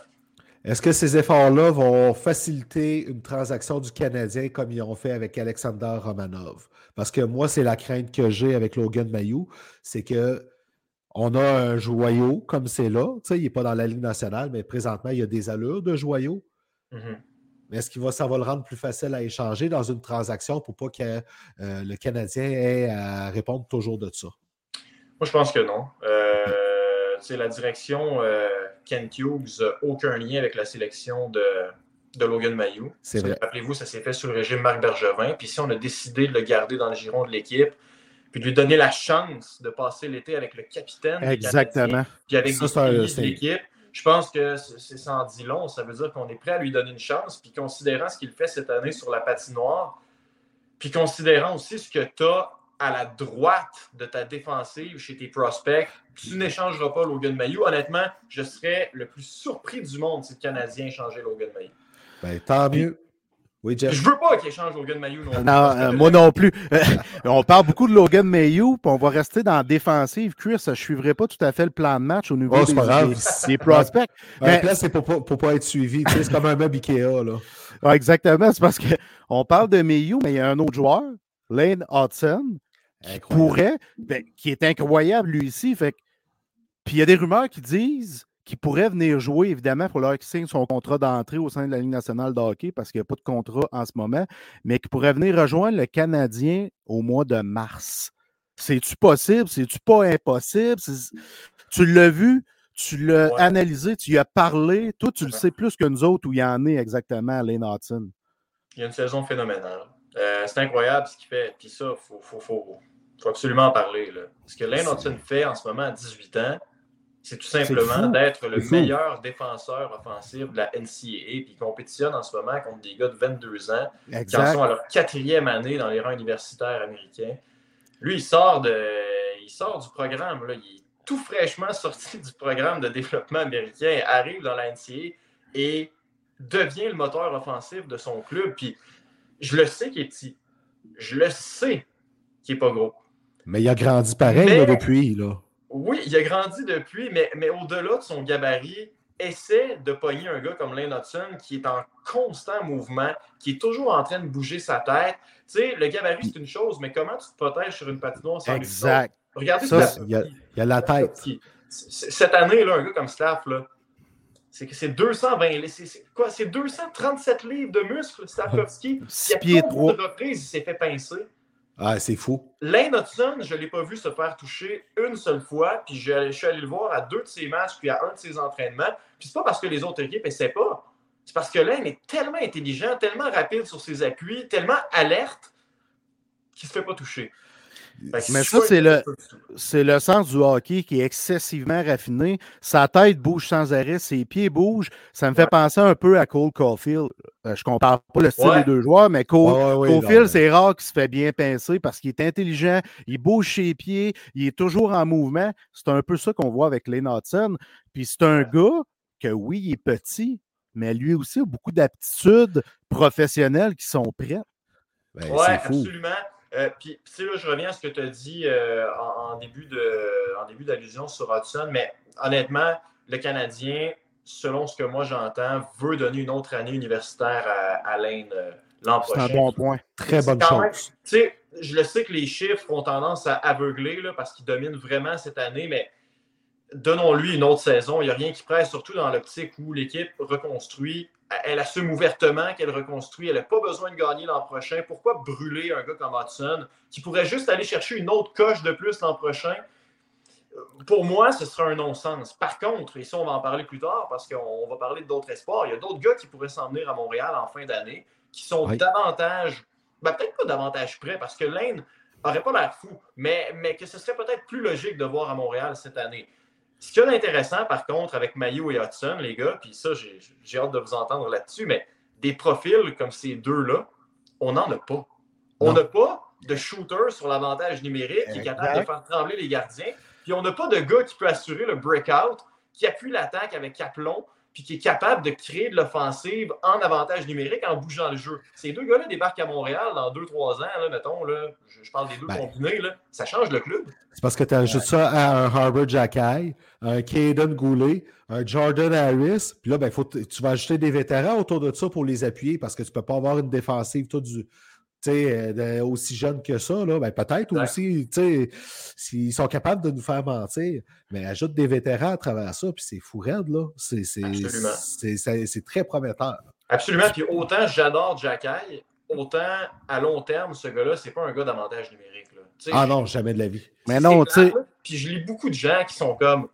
Est-ce que ces efforts-là vont faciliter une transaction du Canadien comme ils ont fait avec Alexander Romanov? Parce que moi, c'est la crainte que j'ai avec Logan Mayou, c'est que on a un joyau comme c'est là. Tu sais, il n'est pas dans la Ligue nationale, mais présentement, il y a des allures de joyau. Mm-hmm. Mais est-ce que ça va le rendre plus facile à échanger dans une transaction pour pas que euh, le Canadien ait à répondre toujours de ça? Moi, je pense que non. Euh, c'est la direction. Euh, Ken Hughes aucun lien avec la sélection de, de Logan Mayou. Rappelez-vous, ça s'est fait sous le régime Marc Bergevin. Puis si on a décidé de le garder dans le giron de l'équipe, puis de lui donner la chance de passer l'été avec le capitaine. Exactement. Puis avec ça, des de l'équipe. Je pense que c'est sans dit long. Ça veut dire qu'on est prêt à lui donner une chance. Puis considérant ce qu'il fait cette année sur la patinoire, puis considérant aussi ce que tu as à la droite de ta défensive chez tes prospects, tu n'échangeras pas Logan Mayou. Honnêtement, je serais le plus surpris du monde si le Canadien échangeait Logan Mayou. Ben, tant mieux. Oui, Jeff. Je veux pas qu'il échange Logan Mayou non Non, euh, moi non plus. on parle beaucoup de Logan Mayou, puis on va rester dans la défensive. Chris, je ne suivrai pas tout à fait le plan de match au niveau oh, des, prospects. mais... là, c'est pour, pour, pas être suivi. c'est comme un meuble Ikea. Là. exactement. C'est parce qu'on parle de Mayou, mais il y a un autre joueur, Lane Hudson, qui pourrait, ben, qui est incroyable lui ici. Fait puis il y a des rumeurs qui disent qu'il pourrait venir jouer, évidemment, pour leur qu'il signe son contrat d'entrée au sein de la Ligue nationale de hockey, parce qu'il n'y a pas de contrat en ce moment, mais qu'il pourrait venir rejoindre le Canadien au mois de mars. C'est-tu possible? C'est-tu pas impossible? Tu l'as vu, tu l'as analysé, tu y as parlé. Toi, tu le sais plus que nous autres où il y en est exactement, Lane Hudson. Il y a une saison phénoménale. Euh, c'est incroyable ce qu'il fait. Puis ça, il faut, faut, absolument en parler. Là. Ce que Lane fait en ce moment à 18 ans, c'est tout simplement d'être le meilleur défenseur offensif de la NCAA. Puis il compétitionne en ce moment contre des gars de 22 ans qui en sont à leur quatrième année dans les rangs universitaires américains. Lui, il sort, de, il sort du programme. Là. Il est tout fraîchement sorti du programme de développement américain, arrive dans la NCAA et devient le moteur offensif de son club. Puis je le sais qu'il est petit. Je le sais qu'il n'est pas gros. Mais il a grandi pareil depuis. Là. Oui, il a grandi depuis, mais, mais au-delà de son gabarit, essaie de pogner un gars comme Lane Hudson qui est en constant mouvement, qui est toujours en train de bouger sa tête. Tu sais, le gabarit, c'est une chose, mais comment tu te protèges sur une patinoire sans Exact. Regardez ça. Il y, a, y a la tête. Cette année, là, un gars comme Staff, là, c'est que c'est 220, c'est quoi? C'est 237 livres de muscles, a combien de reprises il s'est fait pincer? Ah, c'est fou. Lane Hudson, je ne l'ai pas vu se faire toucher une seule fois, puis je, suis allé le voir à deux de ses matchs, puis à un de ses entraînements. Puis c'est pas parce que les autres équipes essaient pas. C'est parce que Lane est tellement intelligent, tellement rapide sur ses appuis, tellement alerte qu'il ne se fait pas toucher. Mais ça, c'est le, c'est le sens du hockey qui est excessivement raffiné. Sa tête bouge sans arrêt, ses pieds bougent. Ça me fait penser un peu à Cole Caulfield. Euh, je ne compare pas le style des deux joueurs, mais Cole, Caulfield, c'est rare qu'il se fait bien pincer parce qu'il est intelligent, il bouge ses pieds, il est toujours en mouvement. C'est un peu ça qu'on voit avec Lane Hudson. Puis c'est un gars que, oui, il est petit, mais lui aussi a beaucoup d'aptitudes professionnelles qui sont prêtes. Ben, oui, absolument. Euh, puis, tu sais, là, je reviens à ce que tu as dit euh, en, début d'allusion sur Hudson, mais honnêtement, le Canadien, selon ce que moi j'entends, veut donner une autre année universitaire à, à Lane euh, l'an prochain. C'est un bon point. Très bonne chose. Tu sais, je le sais que les chiffres ont tendance à aveugler là, parce qu'ils dominent vraiment cette année, mais donnons-lui une autre saison. Il n'y a rien qui presse, surtout dans l'optique où l'équipe reconstruit. Elle assume ouvertement qu'elle reconstruit. Elle n'a pas besoin de gagner l'an prochain. Pourquoi brûler un gars comme Hudson qui pourrait juste aller chercher une autre coche de plus l'an prochain? Pour moi, ce sera un non-sens. Par contre, et ça, on va en parler plus tard parce qu'on va parler d'autres espoirs, il y a d'autres gars qui pourraient s'en venir à Montréal en fin d'année qui sont davantage, ben, peut-être pas davantage prêts parce que Lane n'aurait pas l'air fou, mais, mais que ce serait peut-être plus logique de voir à Montréal cette année. Ce qu'il y a d'intéressant, par contre, avec Mayo et Hudson, les gars, puis ça, j'ai hâte de vous entendre là-dessus, mais des profils comme ces deux-là, on n'en a pas. On n'a pas de shooter sur l'avantage numérique qui est capable de faire trembler les gardiens. Puis on n'a pas de gars qui peut assurer le breakout, qui appuie l'attaque avec Caplon, puis qui est capable de créer de l'offensive en avantage numérique en bougeant le jeu. Ces deux gars-là débarquent à Montréal dans deux, trois ans, là, mettons, là, je, parle des deux ben. combinés, là, ça change le club. C'est parce que tu ajoutes ça à un Harvard Jackay, un Caden Goulet, un Jordan Harris, puis là, ben, faut tu vas ajouter des vétérans autour de ça pour les appuyer parce que tu ne peux pas avoir une défensive tout du, euh, aussi jeune que ça, là, ben peut-être aussi, s'ils sont capables de nous faire mentir, mais ajoute des vétérans à travers ça, puis c'est fou raide, là. C'est très prometteur. Absolument. Puis autant j'adore Jacky, autant à long terme, ce gars-là, c'est pas un gars d'avantage numérique. Là. ah non, jamais de la vie. Mais non, tu sais. Puis je lis beaucoup de gens qui sont comme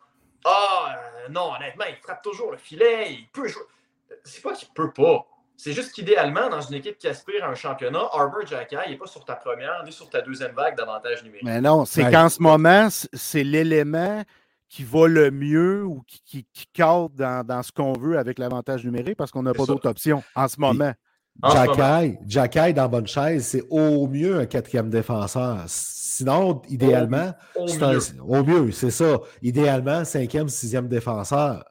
Ah, euh, non, honnêtement, il frappe toujours le filet, il peut jouer. C'est pas qu'il peut pas. C'est juste qu'idéalement, dans une équipe qui aspire à un championnat, Arbor Jacky n'est pas sur ta première ni sur ta deuxième vague d'avantage numérique. Mais non, c'est qu'en ce moment, c'est l'élément qui va le mieux ou qui, qui, cadre dans, ce qu'on veut avec l'avantage numérique parce qu'on n'a pas d'autre option en ce moment. Jacky, dans bonne chaise, c'est au mieux un quatrième défenseur. Sinon, idéalement, au mieux, c'est ça. Idéalement, cinquième, sixième défenseur.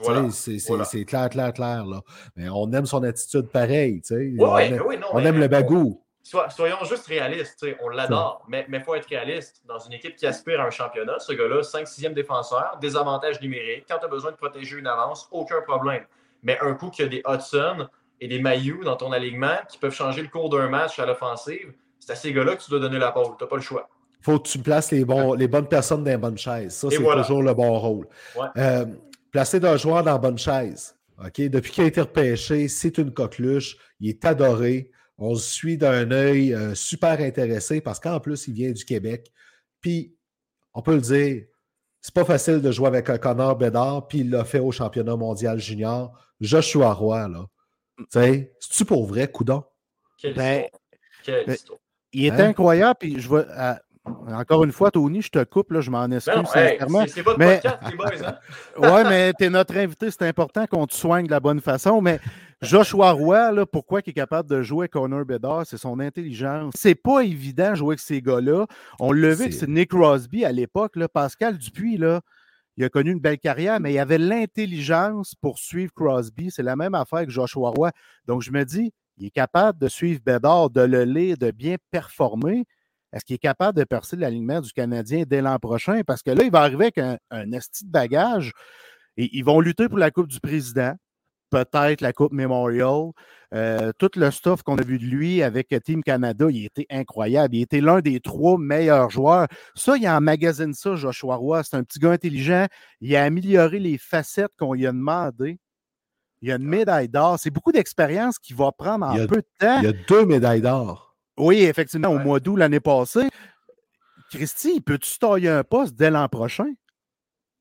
C'est clair, clair, clair. Là. Mais on aime son attitude pareille. on aime, le bagou. soyons juste réalistes. On l'adore, mais il faut être réaliste. Dans une équipe qui aspire à un championnat, ce gars-là, 5-6e défenseur, des avantages numériques. Quand tu as besoin de protéger une avance, aucun problème. Mais un coup qu'il y a des Hudson et des Mayu dans ton alignement qui peuvent changer le cours d'un match à l'offensive, c'est à ces gars-là que tu dois donner la pole. Tu n'as pas le choix faut que tu places les, bons, les bonnes personnes dans les bonnes chaises. Ça, c'est toujours le bon rôle. Euh, Placé d'un joueur dans la bonne chaise. OK? Depuis qu'il a été repêché, c'est une coqueluche. Il est adoré. On se suit d'un œil euh, super intéressé parce qu'en plus, il vient du Québec. Puis, on peut le dire, c'est pas facile de jouer avec un Connor Bedard, puis il l'a fait au championnat mondial junior. Joshua Roy, là. Tu sais, c'est-tu pour vrai, coudon? Ben, ben, il est hein? incroyable, puis je vois, encore une fois, Tony, je te coupe, là, je m'en excuse sincèrement. c'est mais... podcast, les boys, hein? ouais, mais tu es notre invité, c'est important qu'on te soigne de la bonne façon. Mais Joshua Roy, là, pourquoi il est capable de jouer avec Connor Bedard, c'est son intelligence. C'est pas évident de jouer avec ces gars-là. On l'a vu avec Nick Crosby à l'époque. Pascal Dupuis, là, il a connu une belle carrière, mais il avait l'intelligence pour suivre Crosby. C'est la même affaire que Joshua Roy. Donc, je me dis, il est capable de suivre Bedard, de le lire, de bien performer. Est-ce qu'il est capable de percer l'alignement du Canadien dès l'an prochain? Parce que là, il va arriver avec un, un esti de bagage et ils vont lutter pour la Coupe du Président, peut-être la Coupe Memorial. Euh, tout le stuff qu'on a vu de lui avec Team Canada, il était incroyable. Il était l'un des trois meilleurs joueurs. Ça, il a emmagasiné ça, Joshua Roy. C'est un petit gars intelligent. Il a amélioré les facettes qu'on lui a demandé. Il y a une médaille d'or. C'est beaucoup d'expérience qui va prendre en peu de temps. Il y a deux médailles d'or. Oui, effectivement, au mois d'août l'année passée. Christy, peux-tu tailler un poste dès l'an prochain?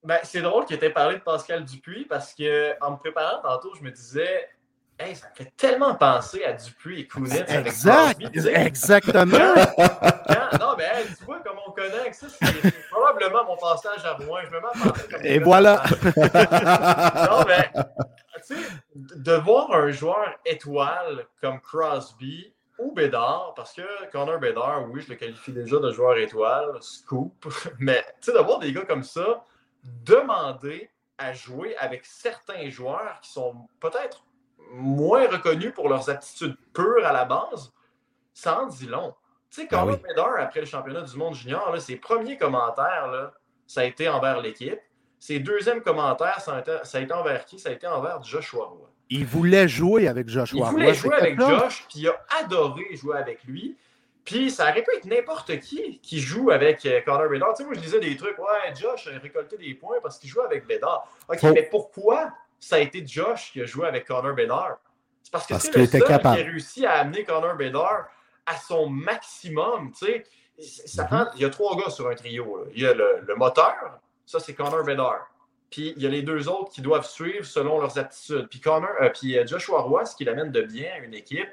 Ben, c'est drôle qu'il ait parlé de Pascal Dupuis parce qu'en me préparant tantôt, je me disais Hey, ça me fait tellement penser à Dupuis et Kounet. Exact, exactement. non, mais tu vois, comme on connaît avec ça, c'est probablement mon passage à Rouen. Je me mets à penser comme Et voilà. non, mais tu sais, de voir un joueur étoile comme Crosby ou Bédard, parce que Connor Bédard, oui, je le qualifie déjà de joueur étoile, scoop, mais tu sais, d'avoir des gars comme ça, demander à jouer avec certains joueurs qui sont peut-être moins reconnus pour leurs aptitudes pures à la base, ça en dit long. Tu sais, quand ben après le championnat du monde junior, ses premiers commentaires, là, ça a été envers l'équipe. Ses deuxièmes commentaires, ça a, été, ça a été envers qui? Ça a été envers Joshua Roy. Il voulait jouer avec Roy. Il voulait jouer avec Josh, puis il a adoré jouer avec lui. Puis ça aurait pu être n'importe qui qui joue avec euh, Connor Bedard. Tu sais, moi, je disais des trucs. Ouais, Josh a récolté des points parce qu'il joue avec Bedard. OK, mais pourquoi ça a été Josh qui a joué avec Connor Bedard? C'est parce que c'est le seul qui a réussi à amener Connor Bedard à son maximum. Tu sais, ça mhm. Il y a trois gars sur un trio. Il y a le, moteur, ça c'est Connor Bedard. Puis il y a les deux autres qui doivent suivre selon leurs aptitudes. Puis, Connor, euh, puis euh, Joshua Roy, ce qui l'amène de bien à une équipe,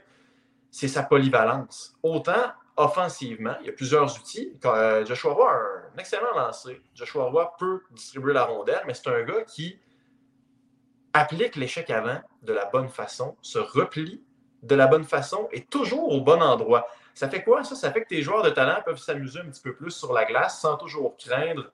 c'est sa polyvalence. Autant offensivement, il y a plusieurs outils. Euh, Joshua Roy a un excellent lancer. Joshua Roy peut distribuer la rondelle, mais c'est un gars qui applique l'échec avant de la bonne façon, se replie de la bonne façon et toujours au bon endroit. Ça fait quoi, ça? Ça fait que tes joueurs de talent peuvent s'amuser un petit peu plus sur la glace sans toujours craindre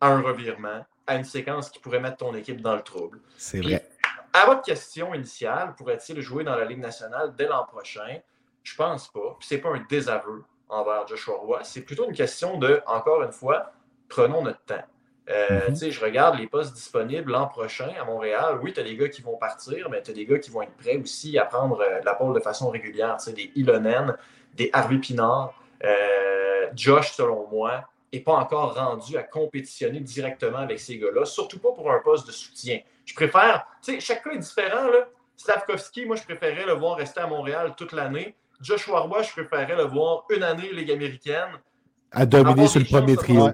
un revirement, à une séquence qui pourrait mettre ton équipe dans le trouble. C'est vrai. À votre question initiale, pourrait-il jouer dans la Ligue nationale dès l'an prochain? Je pense pas. Puis c'est pas un désaveu envers Joshua Roy. C'est plutôt une question de, encore une fois, prenons notre temps. Euh, mhm. Je regarde les postes disponibles l'an prochain à Montréal. Oui, tu as des gars qui vont partir, mais tu as des gars qui vont être prêts aussi à prendre euh, la pôle de façon régulière. Des Ilonen, des Harvey Pinard. Euh, Josh, selon moi, n'est pas encore rendu à compétitionner directement avec ces gars-là, surtout pas pour un poste de soutien. Je préfère, tu sais, chaque cas est différent. Là. Slavkovski, moi, je préférais le voir rester à Montréal toute l'année. Joshua Roy, je préférais le voir une année Ligue américaine. À dominer sur le premier trio.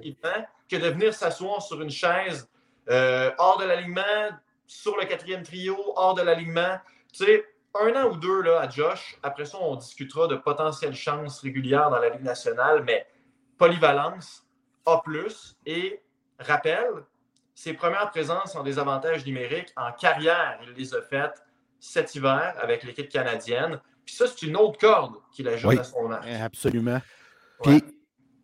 Que de venir s'asseoir sur une chaise euh, hors de l'alignement, sur le quatrième trio, hors de l'alignement. Tu sais, un an ou deux là, à Josh. Après ça, on discutera de potentielles chances régulières dans la Ligue nationale, mais polyvalence, A. Et rappel, ses premières présences en désavantage numérique en carrière, il les a faites cet hiver avec l'équipe canadienne. Puis ça, c'est une autre corde qu'il ajoute à son âge. Absolument. Puis,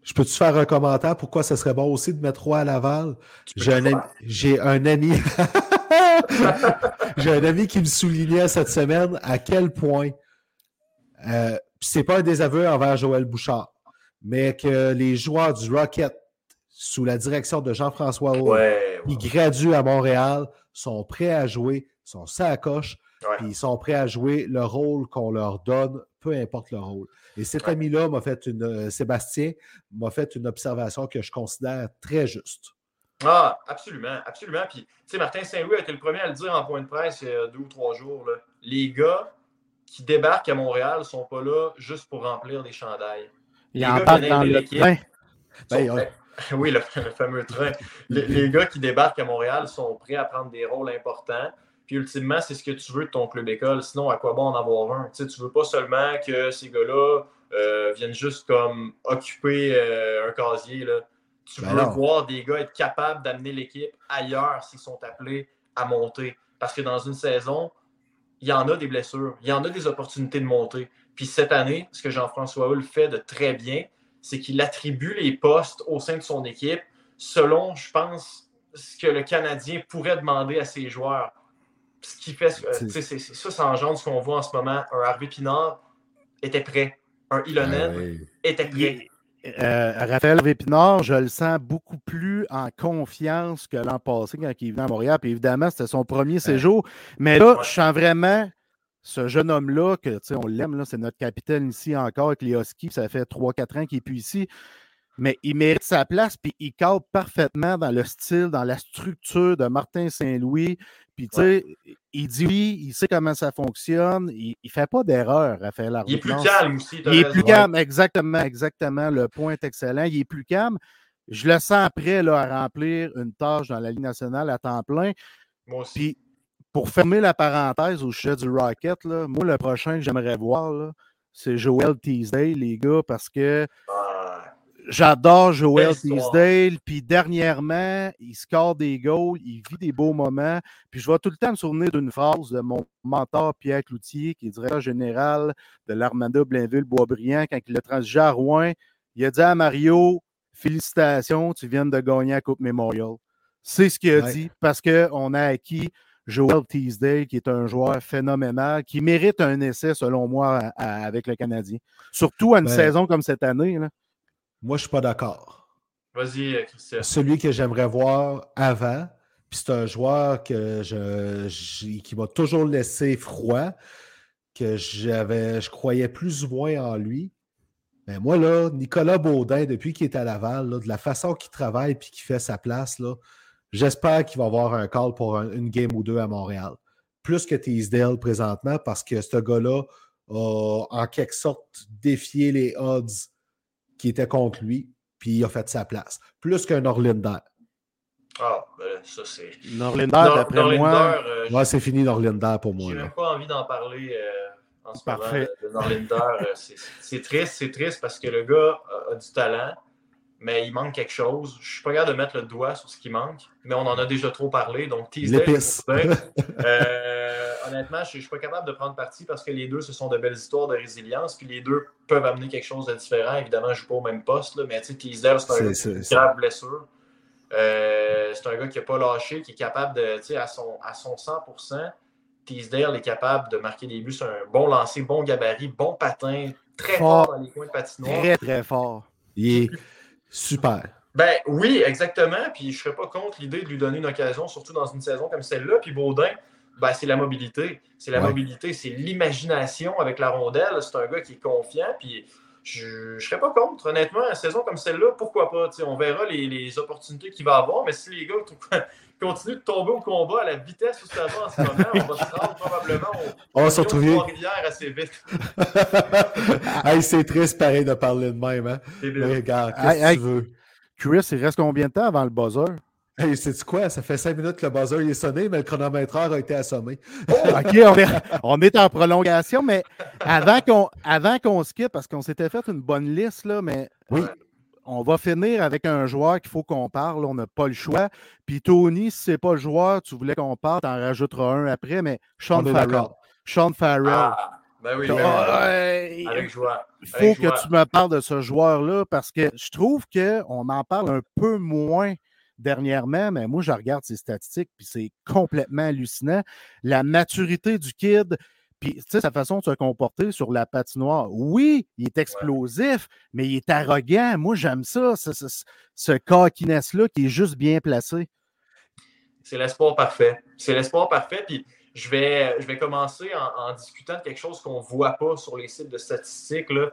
je peux-tu faire un commentaire pourquoi ce serait bon aussi de mettre Roy à Laval? J'ai un, ami. J'ai un ami qui me soulignait cette semaine à quel point euh, c'est pas un désaveu envers Joël Bouchard, mais que les joueurs du Rocket, sous la direction de Jean-François Roux, qui graduent à Montréal, sont prêts à jouer, sont sacoches, puis ils sont prêts à jouer le rôle qu'on leur donne, peu importe le rôle. Et cet ami-là m'a fait une. Euh, Sébastien m'a fait une observation que je considère très juste. Ah, absolument, absolument. Puis, tu sais, Martin Saint-Louis a été le premier à le dire en point de presse il y a deux ou trois jours. Les gars qui débarquent à Montréal ne sont pas là juste pour remplir des chandails. Il y en parle dans le train. Ben, oui, le, fameux train. les, gars qui débarquent à Montréal sont prêts à prendre des rôles importants. Puis ultimement, c'est ce que tu veux de ton club école. Sinon, à quoi bon en avoir un? Tu ne veux pas seulement que ces gars-là euh, viennent juste comme occuper euh, un casier. Là. Tu ben veux voir des gars être capables d'amener l'équipe ailleurs s'ils sont appelés à monter. Parce que dans une saison, il y en a des blessures, il y en a des opportunités de monter. Puis cette année, ce que Jean-François Hull fait de très bien, c'est qu'il attribue les postes au sein de son équipe selon, je pense, ce que le Canadien pourrait demander à ses joueurs ce qui fait, euh, c'est ça, ça engendre ce qu'on voit en ce moment. Un Harvey Pinard était prêt. Un Ilonen ah était prêt. Euh, Raphaël Harvey Pinard, je le sens beaucoup plus en confiance que l'an passé quand il est venu à Montréal. Puis évidemment, c'était son premier séjour. Mais là, je sens vraiment ce jeune homme-là, que on l'aime, c'est notre capitaine ici encore avec les Huskies. Ça fait 3-4 ans qu'il est plus ici mais il mérite sa place, puis il cadre parfaitement dans le style, dans la structure de Martin Saint-Louis. Puis, tu sais, il dit oui, il sait comment ça fonctionne, il ne fait pas d'erreur, Raphaël Arnaud. Il est plus calme aussi. Il est plus calme, exactement, exactement. Le point est excellent. Il est plus calme. Je le sens prêt là, à remplir une tâche dans la Ligue nationale à temps plein. Moi aussi. Puis, pour fermer la parenthèse au sujet du Rocket, là, moi, le prochain que j'aimerais voir, c'est Joel Teasdale, les gars, parce que. J'adore Joel Teasdale. Puis dernièrement, il score des goals, il vit des beaux moments. Puis je vais tout le temps me souvenir d'une phrase de mon mentor Pierre Cloutier, qui est directeur général de l'Armada Blainville-Boisbriand, quand il a transigé à Rouen. Il a dit à Mario Félicitations, tu viens de gagner la Coupe Memorial. C'est ce qu'il a dit parce qu'on a acquis Joel Teasdale, qui est un joueur phénoménal, qui mérite un essai, selon moi, avec le Canadien. Surtout à une ben, saison comme cette année. Là. Moi, je ne suis pas d'accord. Vas-y, euh, Christian. Celui que j'aimerais voir avant, puis c'est un joueur que je, qui m'a toujours laissé froid, que j'avais, je croyais plus ou moins en lui. Mais moi, là, Nicolas Baudin, depuis qu'il est à Laval, de la façon qu'il travaille et qu'il fait sa place, là, j'espère qu'il va avoir un call pour une game ou deux à Montréal. Plus que Teasdale présentement, parce que ce gars-là a en quelque sorte défié les odds qui étaient contre lui, puis il a fait sa place. Plus qu'un Norlinder. Ah, ben ça c'est. Norlinder, d'après moi. Euh, c'est fini Norlinder pour moi. J'ai même pas envie d'en parler euh, en ce Parfait. moment de, Norlinder. Euh, c'est triste, c'est triste parce que le gars a, du talent, mais il manque quelque chose. Je suis pas capable de mettre le doigt sur ce qui manque, mais on en a déjà trop parlé. Donc, L'épice. honnêtement, je ne suis pas capable de prendre parti parce que les deux, ce sont de belles histoires de résilience. Puis les deux peuvent amener quelque chose de différent. Évidemment, je ne joue pas au même poste, là, mais tu sais, Teasdale, c'est un gars qui grave blessure. Euh, c'est un gars qui n'a pas lâché, qui est capable de, tu sais, à son, à son 100%, Teasdale est capable de marquer des buts. Un bon lancer, bon gabarit, bon patin, très fort, dans les coins de patinoire. Très, très fort. Il est super. Ben oui, exactement. Puis je ne serais pas contre l'idée de lui donner une occasion, surtout dans une saison comme celle-là. Puis Baudin, ben, c'est la mobilité. C'est la mobilité, c'est l'imagination avec la rondelle. C'est un gars qui est confiant. Puis je ne serais pas contre, honnêtement. Une saison comme celle-là, pourquoi pas? on verra les, opportunités qu'il va avoir. Mais si les gars continuent de tomber au combat à la vitesse où ça va en ce moment, on va se rendre probablement au, on va se retrouver assez vite. c'est triste pareil de parler de même. Hein? regarde, qu'est-ce que tu veux? Chris, il reste combien de temps avant le buzzer? Hey, c'est quoi? Ça fait cinq minutes que le buzzer est sonné, mais le chronométreur a été assommé. Oh! OK, on est, en prolongation, mais avant qu'on avant qu'on skip, parce qu'on s'était fait une bonne liste, là, mais oui. On va finir avec un joueur qu'il faut qu'on parle. On n'a pas le choix. Puis Tony, si ce n'est pas le joueur, tu voulais qu'on parle, tu en rajouteras un après, mais Sean Farrell. Sean Farrell. Ah, ben oui, ben avec joie. Il faut que tu me parles de ce joueur-là parce que je trouve qu'on en parle un peu moins dernièrement, mais moi, je regarde ses statistiques, puis c'est complètement hallucinant. La maturité du kid, puis sa façon de se comporter sur la patinoire. Oui, il est explosif, mais il est arrogant. Moi, j'aime ça, ce, ce, ce là qui est juste bien placé. C'est l'espoir parfait. C'est l'espoir parfait. Puis je vais, je vais commencer en, en discutant de quelque chose qu'on ne voit pas sur les sites de statistiques. Là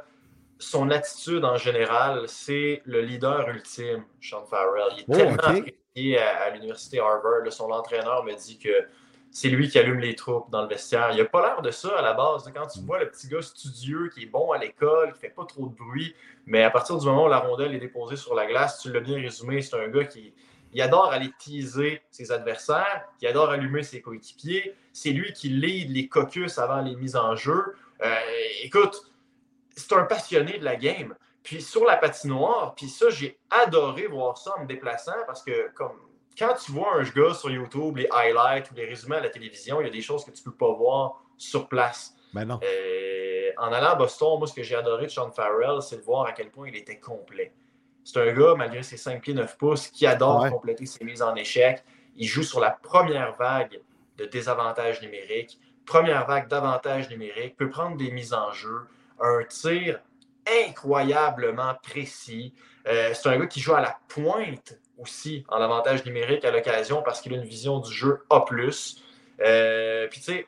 son attitude en général, c'est le leader ultime, Sean Farrell. Il est oh, tellement apprécié à, l'université Harvard. son entraîneur me dit que c'est lui qui allume les troupes dans le vestiaire. Il n'a pas l'air de ça à la base. Quand tu vois le petit gars studieux qui est bon à l'école, qui fait pas trop de bruit, mais à partir du moment où la rondelle est déposée sur la glace, tu l'as bien résumé, c'est un gars qui adore aller teaser ses adversaires, qui adore allumer ses coéquipiers. C'est lui qui lead les caucus avant les mises en jeu. Euh, écoute, c'est un passionné de la game. Puis sur la patinoire, puis ça, j'ai adoré voir ça en me déplaçant parce que comme quand tu vois un gars sur YouTube, les highlights ou les résumés à la télévision, il y a des choses que tu ne peux pas voir sur place. Ben non. Euh, en allant à Boston, moi, ce que j'ai adoré de Sean Farrell, c'est de voir à quel point il était complet. C'est un gars, malgré ses 5 pieds 9 pouces, qui adore compléter ses mises en échec. Il joue sur la première vague de désavantage numérique, première vague d'avantage numérique, peut prendre des mises en jeu, un tir incroyablement précis. Euh, c'est un gars qui joue à la pointe aussi en avantage numérique à l'occasion parce qu'il a une vision du jeu A. Euh, puis tu sais,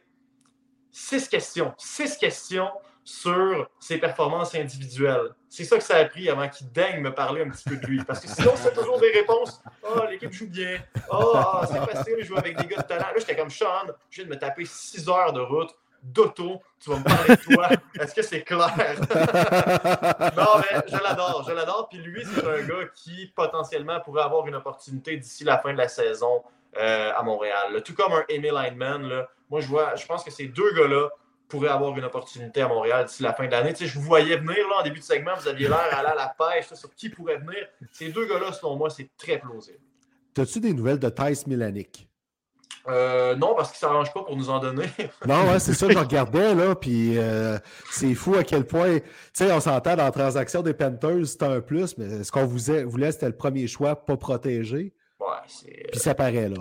six questions. Six questions sur ses performances individuelles. C'est ça que ça a pris avant qu'il daigne me parler un petit peu de lui. Parce que sinon, c'est toujours des réponses. oh, l'équipe joue bien. oh, c'est facile de jouer avec des gars de talent. Là, j'étais comme Sean, je viens de me taper six heures de route d'auto, tu vas me parler de toi. Est-ce que c'est clair? non, mais je l'adore, je l'adore. Puis lui, c'est un gars qui potentiellement pourrait avoir une opportunité d'ici la fin de la saison euh, à Montréal. Tout comme un Emil Heinemann, là, moi je vois, je pense que ces deux gars-là pourraient avoir une opportunité à Montréal d'ici la fin de l'année. Tu sais, je vous voyais venir là, en début de segment, vous aviez l'air aller à la pêche sur qui pourrait venir. Ces deux gars-là, selon moi, c'est très plausible. As-tu des nouvelles de Thais Milanic? Euh, non, parce qu'il ne s'arrange pas pour nous en donner. non, c'est ça que je regardais, là, puis euh, c'est fou à quel point, tu sais, on s'entend dans la transaction des Panthers, c'était un plus, mais ce qu'on voulait, c'était le premier choix, pas protégé. Ouais, c'est... Puis ça paraît, là.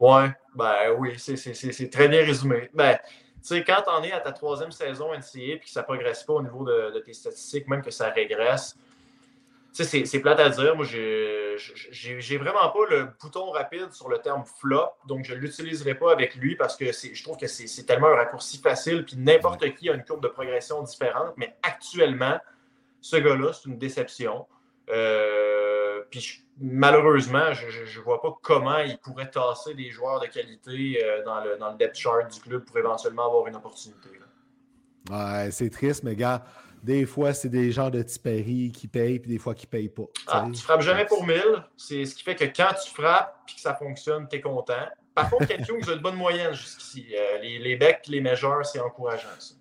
Ouais, ben oui, c'est très bien résumé. Ben, tu sais, quand on es à ta troisième saison NCA et que ça ne progresse pas au niveau de, tes statistiques, même que ça régresse, sais, c'est plate à dire. Moi, j'ai vraiment pas le bouton rapide sur le terme flop, donc je ne l'utiliserai pas avec lui parce que je trouve que c'est tellement un raccourci facile, puis n'importe qui a une courbe de progression différente, mais actuellement, ce gars-là, c'est une déception. Euh, puis malheureusement, je ne vois pas comment il pourrait tasser des joueurs de qualité euh, dans, le, dans, le, depth chart du club pour éventuellement avoir une opportunité. Ouais, c'est triste, mais gars, des fois, c'est des gens de Tiperi qui payent, puis des fois qui ne payent pas. Ah, tu frappes jamais pour 1000. C'est ce qui fait que quand tu frappes et que ça fonctionne, tu es content. Par contre, quelqu'un qui a une bonne moyenne jusqu'ici. Euh, les, les becs les majors, c'est encourageant. Ça.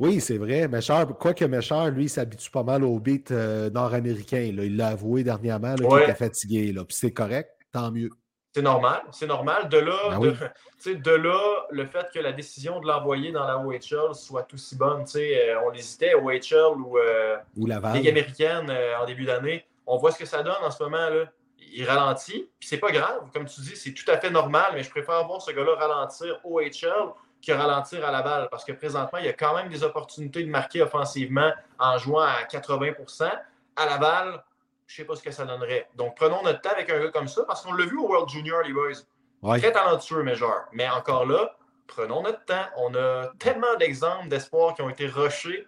Oui, c'est vrai. Méchard, quoique Méchard, lui, s'habitue pas mal au beat euh, nord-américain. Il l'a avoué dernièrement qu'il était fatigué. Là. Puis c'est correct, tant mieux. C'est normal, c'est normal. De là, ben de, là, le fait que la décision de l'envoyer dans la OHL soit aussi bonne. Euh, on hésitait, OHL ou, euh, ou Ligue américaine en début d'année. On voit ce que ça donne en ce moment. Là. Il ralentit, puis c'est pas grave. Comme tu dis, c'est tout à fait normal, mais je préfère voir ce gars-là ralentir OHL que ralentir à la balle. Parce que présentement, il y a quand même des opportunités de marquer offensivement en jouant à 80% À la balle, je ne sais pas ce que ça donnerait. Donc, prenons notre temps avec un gars comme ça, parce qu'on l'a vu au World Junior, les boys. Très talentueux, genre. Mais encore là, prenons notre temps. On a tellement d'exemples d'espoir qui ont été rushés.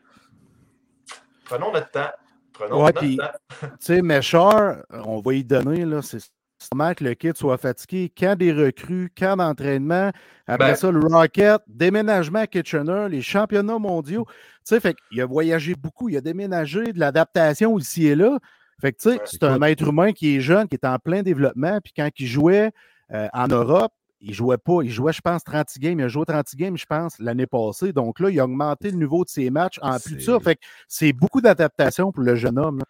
Prenons notre temps. Prenons notre temps. Tu sais, Méchard, on va y donner, là, c'est que le kit soit fatigué. Quand des recrues, quand d'entraînement, après ben ça, le Rocket, déménagement à Kitchener, les championnats mondiaux. Tu sais, fait qu'il a voyagé beaucoup, il a déménagé, de l'adaptation ici et là. Fait que, tu sais, c'est un être humain qui est jeune, qui est en plein développement. Puis quand il jouait euh, en Europe, il jouait pas. Il jouait, je pense, 30 games. Il a joué 30 games, je pense, l'année passée. Donc là, il a augmenté le niveau de ses matchs en plus de ça. Fait que c'est beaucoup d'adaptation pour le jeune homme.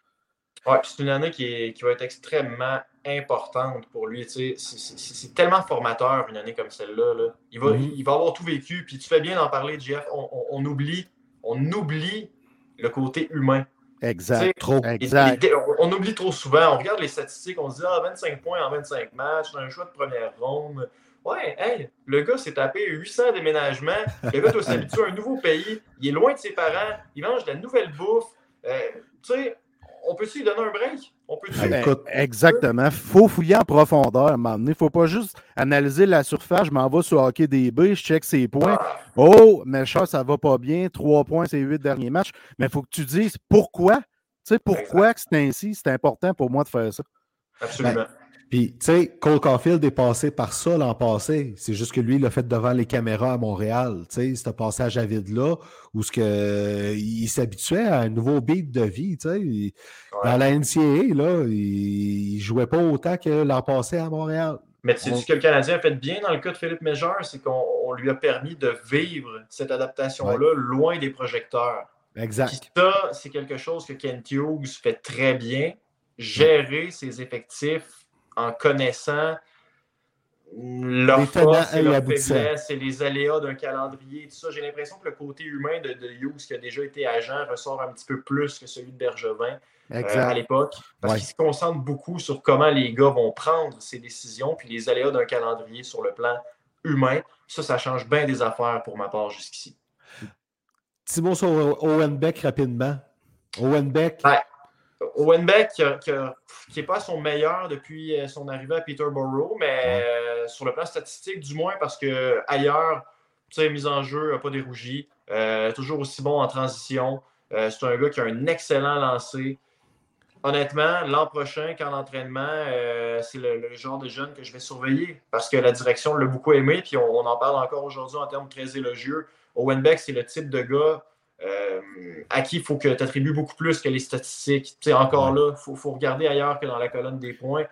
Ouais, c'est une année qui, qui, va être extrêmement importante pour lui. C'est tellement formateur une année comme celle-là. Il, va, il va avoir tout vécu. Puis tu fais bien d'en parler, Jeff. On, oublie, on oublie le côté humain. Exact. trop. Exact. On, oublie trop souvent. On regarde les statistiques, on se dit ah, 25 points en 25 matchs, un choix de première ronde. Ouais, hey, le gars s'est tapé 800 déménagements. Le gars doit s'habituer à un nouveau pays. Il est loin de ses parents. Il mange de la nouvelle bouffe. Euh, tu sais, on peut-tu lui donner un break? On peut ben, exactement. Il faut fouiller en profondeur à un moment donné. Il ne faut pas juste analyser la surface. Je m'en vais sur Hockey DB, je check ses points. Ah. Oh, mais ça, ça va pas bien. Trois points, c'est huit derniers matchs. Mais il faut que tu dises pourquoi. Tu sais, pourquoi c'est ainsi? C'est important pour moi de faire ça. Absolument. Ben, puis, tu sais, Cole Caulfield est passé par ça l'an passé. C'est juste que lui, il l'a fait devant les caméras à Montréal. Tu sais, ce passage à vide-là, où ce que, il s'habituait à un nouveau beat de vie. Tu sais. Dans la NCAA, là, il, ne jouait pas autant que l'an passé à Montréal. Mais tu sais, ce que le Canadien a fait bien dans le cas de Philippe Major, c'est qu'on lui a permis de vivre cette adaptation-là loin des projecteurs. Exact. ça, c'est quelque chose que Kent Hughes fait très bien. Gérer ses effectifs en connaissant leur force et leur faiblesse et les aléas d'un calendrier tout ça. J'ai l'impression que le côté humain de, de, Hughes, qui a déjà été agent, ressort un petit peu plus que celui de Bergevin euh, à l'époque. Parce qu'il se concentre beaucoup sur comment les gars vont prendre ces décisions, puis les aléas d'un calendrier sur le plan humain. Ça, ça change bien des affaires pour ma part jusqu'ici. Petit mot sur Owen Beck rapidement. Owen Beck. Owen Beck, qui n'est pas son meilleur depuis euh, son arrivée à Peterborough, mais euh, sur le plan statistique, du moins, parce que ailleurs, tu sais, mise en jeu, n'a pas dérougi. Euh, toujours aussi bon en transition. c'est un gars qui a un excellent lancer. Honnêtement, l'an prochain, quand l'entraînement, c'est le, genre de jeune que je vais surveiller parce que la direction l'a beaucoup aimé, puis on, on en parle encore aujourd'hui en termes très élogieux. Owen Beck, c'est le type de gars euh, à qui il faut que tu attribues beaucoup plus que les statistiques. sais, encore là, il faut, regarder ailleurs que dans la colonne des points.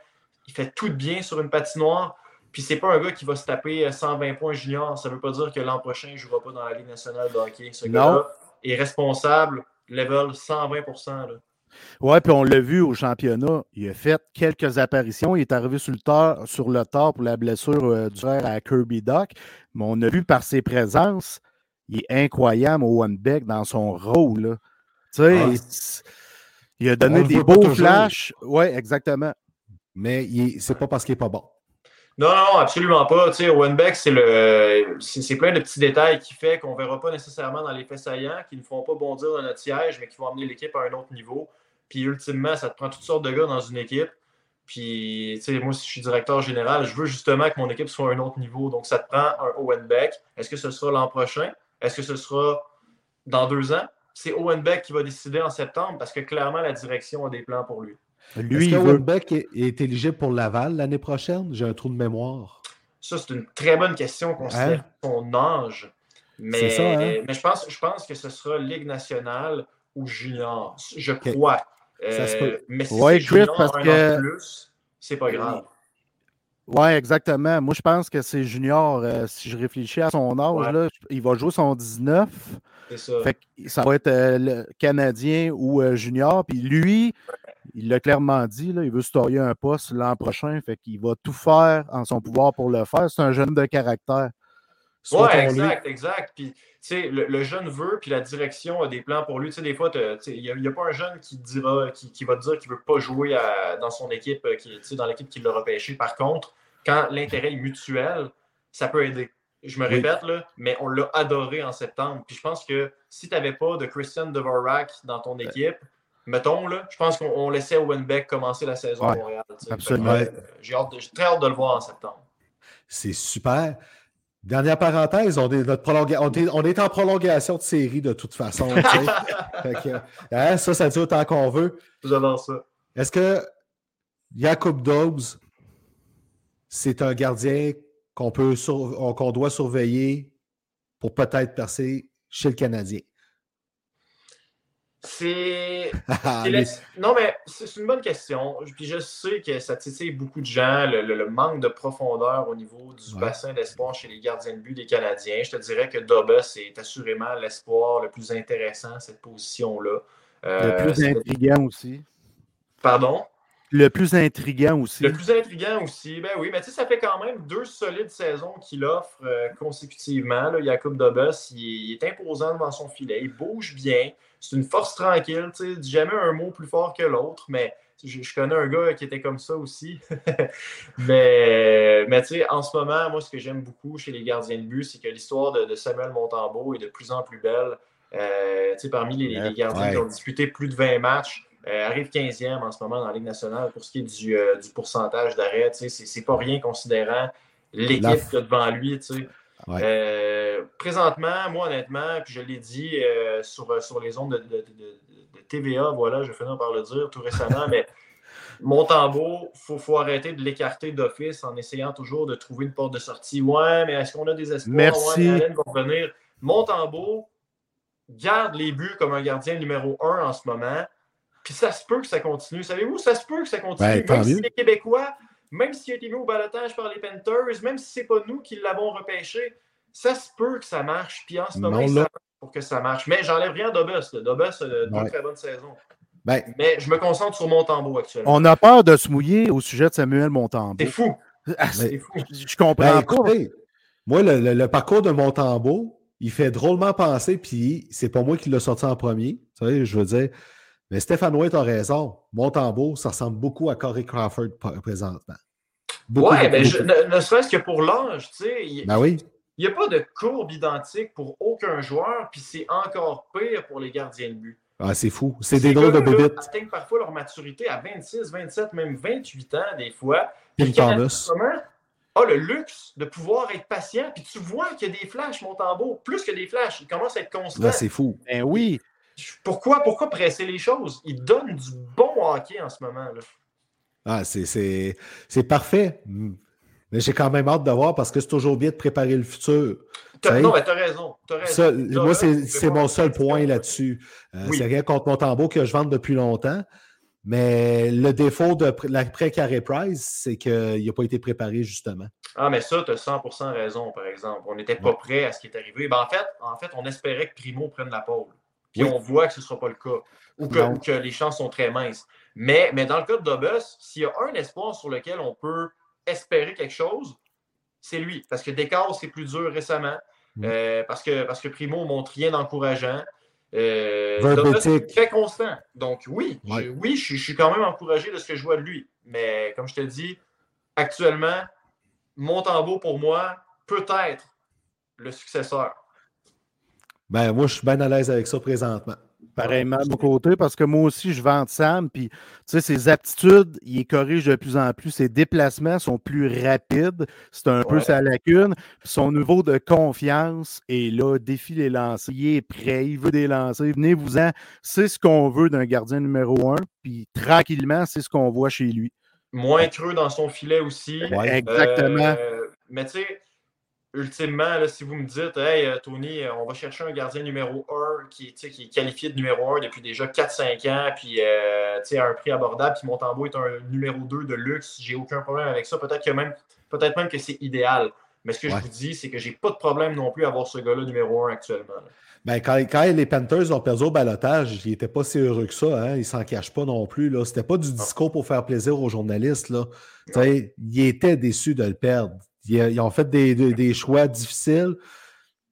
Il fait tout bien sur une patinoire. Puis c'est pas un gars qui va se taper 120 points junior. Ça veut pas dire que l'an prochain, il ne jouera pas dans la Ligue nationale de hockey. Ce gars-là est responsable, level 120% Oui, puis on l'a vu au championnat. Il a fait quelques apparitions. Il est arrivé sur le tard, sur le tard pour la blessure euh, du frère à Kirby Doc. Mais on a vu par ses présences, il est incroyable, Owen Beck, dans son rôle. Tu sais, il a donné des beaux flashs. Oui, exactement. Mais c'est pas parce qu'il n'est pas bon. Non, non, absolument pas. Tu sais, Owen Beck, c'est le, c'est plein de petits détails qui fait qu'on ne verra pas nécessairement dans les faits saillants, qui ne font pas bondir dans notre siège, mais qui vont amener l'équipe à un autre niveau. Puis ultimement, ça te prend toutes sortes de gars dans une équipe. Puis, tu sais, moi, si je suis directeur général, je veux justement que mon équipe soit à un autre niveau. Donc, ça te prend un Owen Beck. Est-ce que ce sera l'an prochain? Est-ce que ce sera dans deux ans? C'est Owen Beck qui va décider en septembre parce que clairement, la direction a des plans pour lui. Lui, Est-ce que Owen Beck est, éligible pour Laval l'année prochaine? J'ai un trou de mémoire. Ça, c'est une très bonne question considérant hein? son âge. Mais, ça, hein? mais je, pense, je pense que ce sera Ligue nationale ou junior. Je crois. Euh, mais si ouais, Chris, parce que. C'est pas grave. Oui, exactement. Moi, je pense que c'est junior. Euh, si je réfléchis à son âge, là, il va jouer son 19. Ça. Fait ça va être euh, le Canadien ou junior. Puis lui, il l'a clairement dit, là, il veut se tailler un poste l'an prochain. Fait qu'il va tout faire en son pouvoir pour le faire. C'est un jeune de caractère. Oui, exact, exact. Puis, le, le, jeune veut, puis la direction a des plans pour lui. Tu sais, des fois, il n'y a, pas un jeune qui, dira, qui, va te dire qu'il ne veut pas jouer dans son équipe, euh, qui, dans l'équipe qui l'a repêché. Par contre, quand l'intérêt est mutuel, ça peut aider. Je me répète, là, mais on l'a adoré en septembre. Puis je pense que si tu n'avais pas de Christian Devorak dans ton équipe, mettons, là, je pense qu'on laissait Owen Beck commencer la saison à Montréal. Absolument. Euh, j'ai très hâte de le voir en septembre. C'est super. Dernière parenthèse, on est, on, est, en prolongation de série de toute façon. Hein, ça, ça dure autant qu'on veut. J'adore ça. Est-ce que Jacob Dobbs, c'est un gardien qu'on peut qu'on doit surveiller pour peut-être percer chez le Canadien? C'est. Ah, non, mais c'est une bonne question. Puis je sais que ça titille beaucoup de gens, le, manque de profondeur au niveau du bassin d'espoir chez les gardiens de but des Canadiens. Je te dirais que Dobus est assurément l'espoir le plus intéressant cette position-là. le euh, plus intriguant aussi. Pardon? Le plus intriguant aussi. Le plus intriguant aussi, ben oui, mais tu sais, ça fait quand même deux solides saisons qu'il offre euh, consécutivement. Là, Jacob Dobus, il, est imposant devant son filet, il bouge bien, c'est une force tranquille, tu sais, jamais un mot plus fort que l'autre, mais je, connais un gars qui était comme ça aussi. mais mais tu sais, en ce moment, moi, ce que j'aime beaucoup chez les gardiens de but, c'est que l'histoire de, Samuel Montembeau est de plus en plus belle. Euh, tu sais, parmi les, gardiens qui ont disputé plus de 20 matchs, euh, arrive 15e en ce moment dans la Ligue nationale pour ce qui est du, euh, pourcentage d'arrêt. C'est pas rien considérant l'équipe qu'il a devant lui. Euh, présentement, moi, honnêtement, puis je l'ai dit sur, sur les ondes de, TVA, voilà, je vais finir par le dire tout récemment, mais Montembeau, il faut, faut, arrêter de l'écarter d'office en essayant toujours de trouver une porte de sortie. Ouais, mais est-ce qu'on a des espoirs? Merci. Ouais, va revenir. Montembeau garde les buts comme un gardien numéro un en ce moment. Puis ça se peut que ça continue. Savez-vous, ça se peut que ça continue. Ben, même si les Québécois, même s'il a été mis au balotage par les Panthers, même si ce n'est pas nous qui l'avons repêché, ça se peut que ça marche. Puis en ce moment, il ça pour que ça marche. Mais j'enlève rien d'Obus. Dobus a deux très bonnes saisons. Ben, Mais je me concentre sur Montembeau actuellement. On a peur de se mouiller au sujet de Samuel Montembeau. C'est fou. Ah, c'est fou. Je comprends ben, pas. moi, le, parcours de Montembeau, il fait drôlement penser, puis c'est pas moi qui l'ai sorti en premier. Tu sais, je veux dire, mais Stéphane White a raison. Montembeau, ça ressemble beaucoup à Corey Crawford présentement. Oui, mais ne, serait-ce que pour l'âge, tu sais. Il ben oui. n'y a pas de courbe identique pour aucun joueur, puis c'est encore pire pour les gardiens de but. Ah, c'est fou. C'est des drôles de bébites. Ils atteignent parfois leur maturité à 26, 27, même 28 ans, des fois. Puis Thomas. a le luxe de pouvoir être patient, puis tu vois qu'il y a des flashs, Montembeau, plus que des flashs. Il commence à être constant. Là, c'est fou. Ben oui. Pourquoi, pourquoi presser les choses? Il donne du bon hockey en ce moment. Là. Ah, c'est parfait. Mais j'ai quand même hâte de voir parce que c'est toujours bien de préparer le futur. non, mais t'as raison. As raison. moi, c'est mon seul point là-dessus. Euh, c'est rien contre mon tambour que je vende depuis longtemps. Mais le défaut de l'après-carré price, c'est qu'il n'a pas été préparé justement. Ah, mais ça, tu as 100% raison, par exemple. On n'était pas prêt à ce qui est arrivé. Ben, en, fait, en fait, on espérait que Primo prenne la pole puis on voit que ce ne sera pas le cas, ou que, les chances sont très minces. Mais, mais dans le cas de Dobus, s'il y a un espoir sur lequel on peut espérer quelque chose, c'est lui. Parce que Descartes, c'est plus dur récemment. Mm. Euh, parce, que, parce que Primo ne montre rien d'encourageant. Euh, Dobus est très constant. Donc oui, je, oui, je, suis quand même encouragé de ce que je vois de lui. Mais comme je te dis, actuellement, Montembeau, pour moi, peut être le successeur. Ben, moi, je suis bien à l'aise avec ça présentement. Pareillement de mon côté, parce que moi aussi, je vante Sam, puis tu sais, ses aptitudes, il corrige de plus en plus. Ses déplacements sont plus rapides. C'est un peu sa lacune. son niveau de confiance est là, défie les lancers. Il est prêt, il veut des lancers. Venez-vous-en. C'est ce qu'on veut d'un gardien numéro un, puis tranquillement, c'est ce qu'on voit chez lui. Moins creux dans son filet aussi. Exactement. Euh, mais tu sais, ultimement, si vous me dites, hey, euh, Tony, euh, on va chercher un gardien numéro 1 qui, qui est qualifié de numéro 1 depuis déjà 4-5 ans, puis euh, à un prix abordable, puis Montembeau est un numéro 2 de luxe, j'ai aucun problème avec ça. Peut-être que même, peut-être même que c'est idéal. Mais ce que je vous dis, c'est que j'ai pas de problème non plus à avoir ce gars-là numéro 1 actuellement. Ben, quand, les Panthers ont perdu au balotage, ils n'étaient pas si heureux que ça. Hein? Ils s'en cachent pas non plus. Ce n'était pas du discours pour faire plaisir aux journalistes. Là. Ils étaient déçus de le perdre. Ils, ont fait des, choix difficiles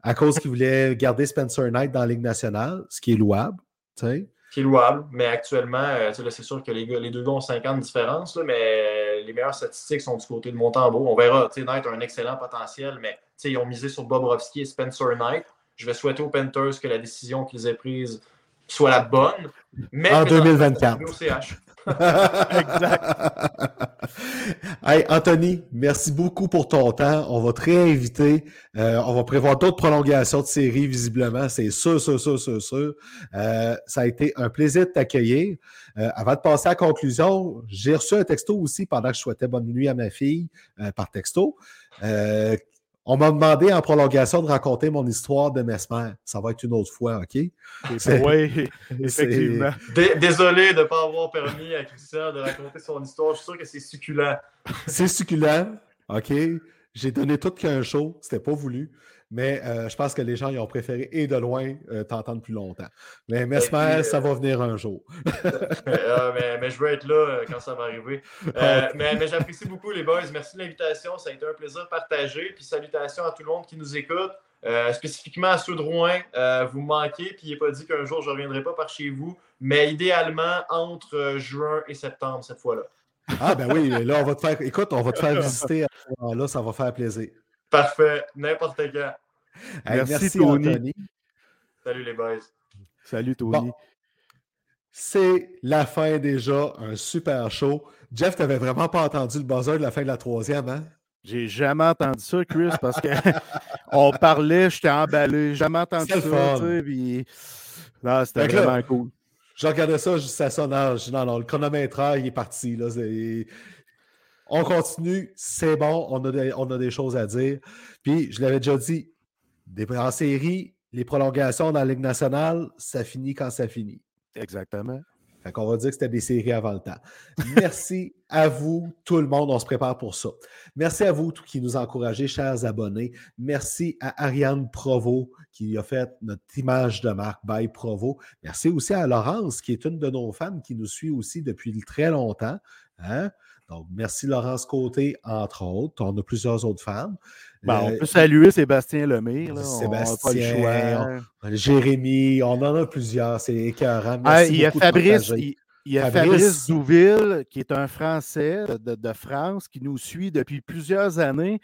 à cause qu'ils voulaient garder Spencer Knight dans la Ligue nationale, ce qui est louable. Ce qui est louable, mais actuellement, euh, c'est sûr que les, les, deux gars ont 50 de différence, mais les meilleures statistiques sont du côté de Montembeau. On verra. Knight a un excellent potentiel, mais ils ont misé sur Bobrovski et Spencer Knight. Je vais souhaiter aux Panthers que la décision qu'ils aient prise soit la bonne. Mais en 2024. exact. hey, Anthony, merci beaucoup pour ton temps. On va te réinviter. Euh, on va prévoir d'autres prolongations de série, visiblement. C'est sûr, sûr, sûr, sûr, sûr. Euh, ça a été un plaisir de t'accueillir. Euh, avant de passer à conclusion, j'ai reçu un texto aussi pendant que je souhaitais bonne nuit à ma fille par texto. On m'a demandé en prolongation de raconter mon histoire de Mesmer. Ça va être une autre fois, OK? Oui, effectivement. Désolé de ne pas avoir permis à Christian de raconter son histoire. Je suis sûr que c'est succulent. C'est succulent, OK? J'ai donné tout qu'un show. C'était pas voulu. Mais euh, je pense que les gens ils ont préféré et de loin euh, t'entendre plus longtemps. Mais Mesmer, ça va venir un jour. Ah, mais, je veux être là euh, quand ça va arriver. mais, j'apprécie beaucoup les boys. Merci de l'invitation. Ça a été un plaisir partagé. Puis salutations à tout le monde qui nous écoute. spécifiquement à ceux de Rouen, vous me manquez, puis il n'est pas dit qu'un jour je ne reviendrai pas par chez vous, mais idéalement entre juin et septembre cette fois-là. Ah ben oui, là on va te faire, écoute, on va te faire visiter à ce moment-là, ça va faire plaisir. Parfait, n'importe quand merci, Tony. Salut les boys. Salut Tony. C'est la fin déjà, un super show. Jeff, tu n'avais vraiment pas entendu le buzzer de la fin de la troisième, hein? J'ai jamais entendu ça, Chris, parce qu'on parlait, j'étais emballé. Jamais entendu ça. c'était vraiment cool. Je regardais ça, ça sonnage. Non, non, le chronomètre, il est parti. Là, on continue, c'est bon, on a, on a des choses à dire. Puis, je l'avais déjà dit, en série, les prolongations dans la Ligue nationale, ça finit quand ça finit. Exactement. Fait qu'on va dire que c'était des séries avant le temps. Merci à vous, tout le monde. On se prépare pour ça. Merci à vous qui nous encouragez, chers abonnés. Merci à Ariane Provo qui a fait notre image de marque by Provo. Merci aussi à Laurence qui est une de nos fans qui nous suit aussi depuis très longtemps. Hein? Donc, merci Laurence Côté, entre autres. On a plusieurs autres fans. Ben, on euh, peut saluer Sébastien Lemire. Sébastien, Jérémy, on en a plusieurs. C'est écœurant. Ah, il y a Fabrice. Il, y a Fabrice, Douville, qui est un Français de, France, qui nous suit depuis plusieurs années.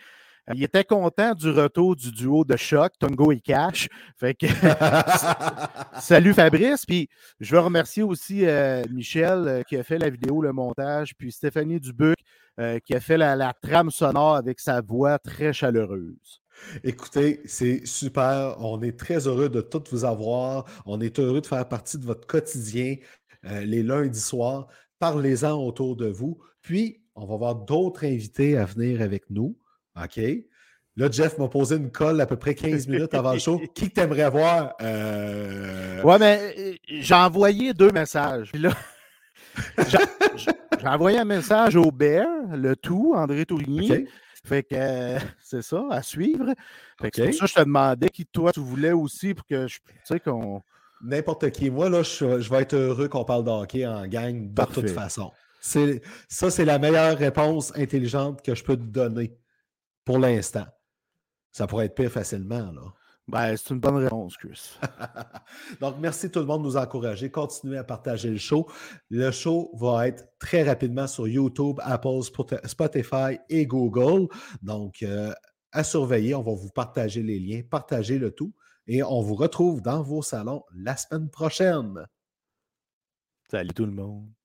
Il était content du retour du duo de choc, Tongo et Cash. Fait que salut Fabrice. Puis je veux remercier aussi euh, Michel euh, qui a fait la vidéo, le montage, puis Stéphanie Dubuc euh, qui a fait la, trame sonore avec sa voix très chaleureuse. Écoutez, c'est super. On est très heureux de tout vous avoir. On est heureux de faire partie de votre quotidien les lundis soirs. Parlez-en autour de vous. Puis, on va avoir d'autres invités à venir avec nous. OK? Là, Jeff m'a posé une colle à peu près 15 minutes avant le show. Qui t'aimerais voir? Euh... Ouais, mais euh, j'ai envoyé deux messages. là, j'ai envoyé un message au Bear, le tout, André Tourigny. Fait que euh, c'est ça, à suivre. Fait que ça je te demandais qui toi tu voulais aussi pour que je. Tu sais qu'on. N'importe qui. Moi, là, je, vais être heureux qu'on parle de hockey en gang de toute façon. Ça, c'est la meilleure réponse intelligente que je peux te donner pour l'instant. Ça pourrait être pire facilement, là. Ben, c'est une bonne réponse, Chris. Donc, merci tout le monde de nous encourager. Continuez à partager le show. Le show va être très rapidement sur YouTube, Apple, Spotify et Google. Donc, euh, à surveiller. On va vous partager les liens, partager le tout. Et on vous retrouve dans vos salons la semaine prochaine. Salut tout le monde.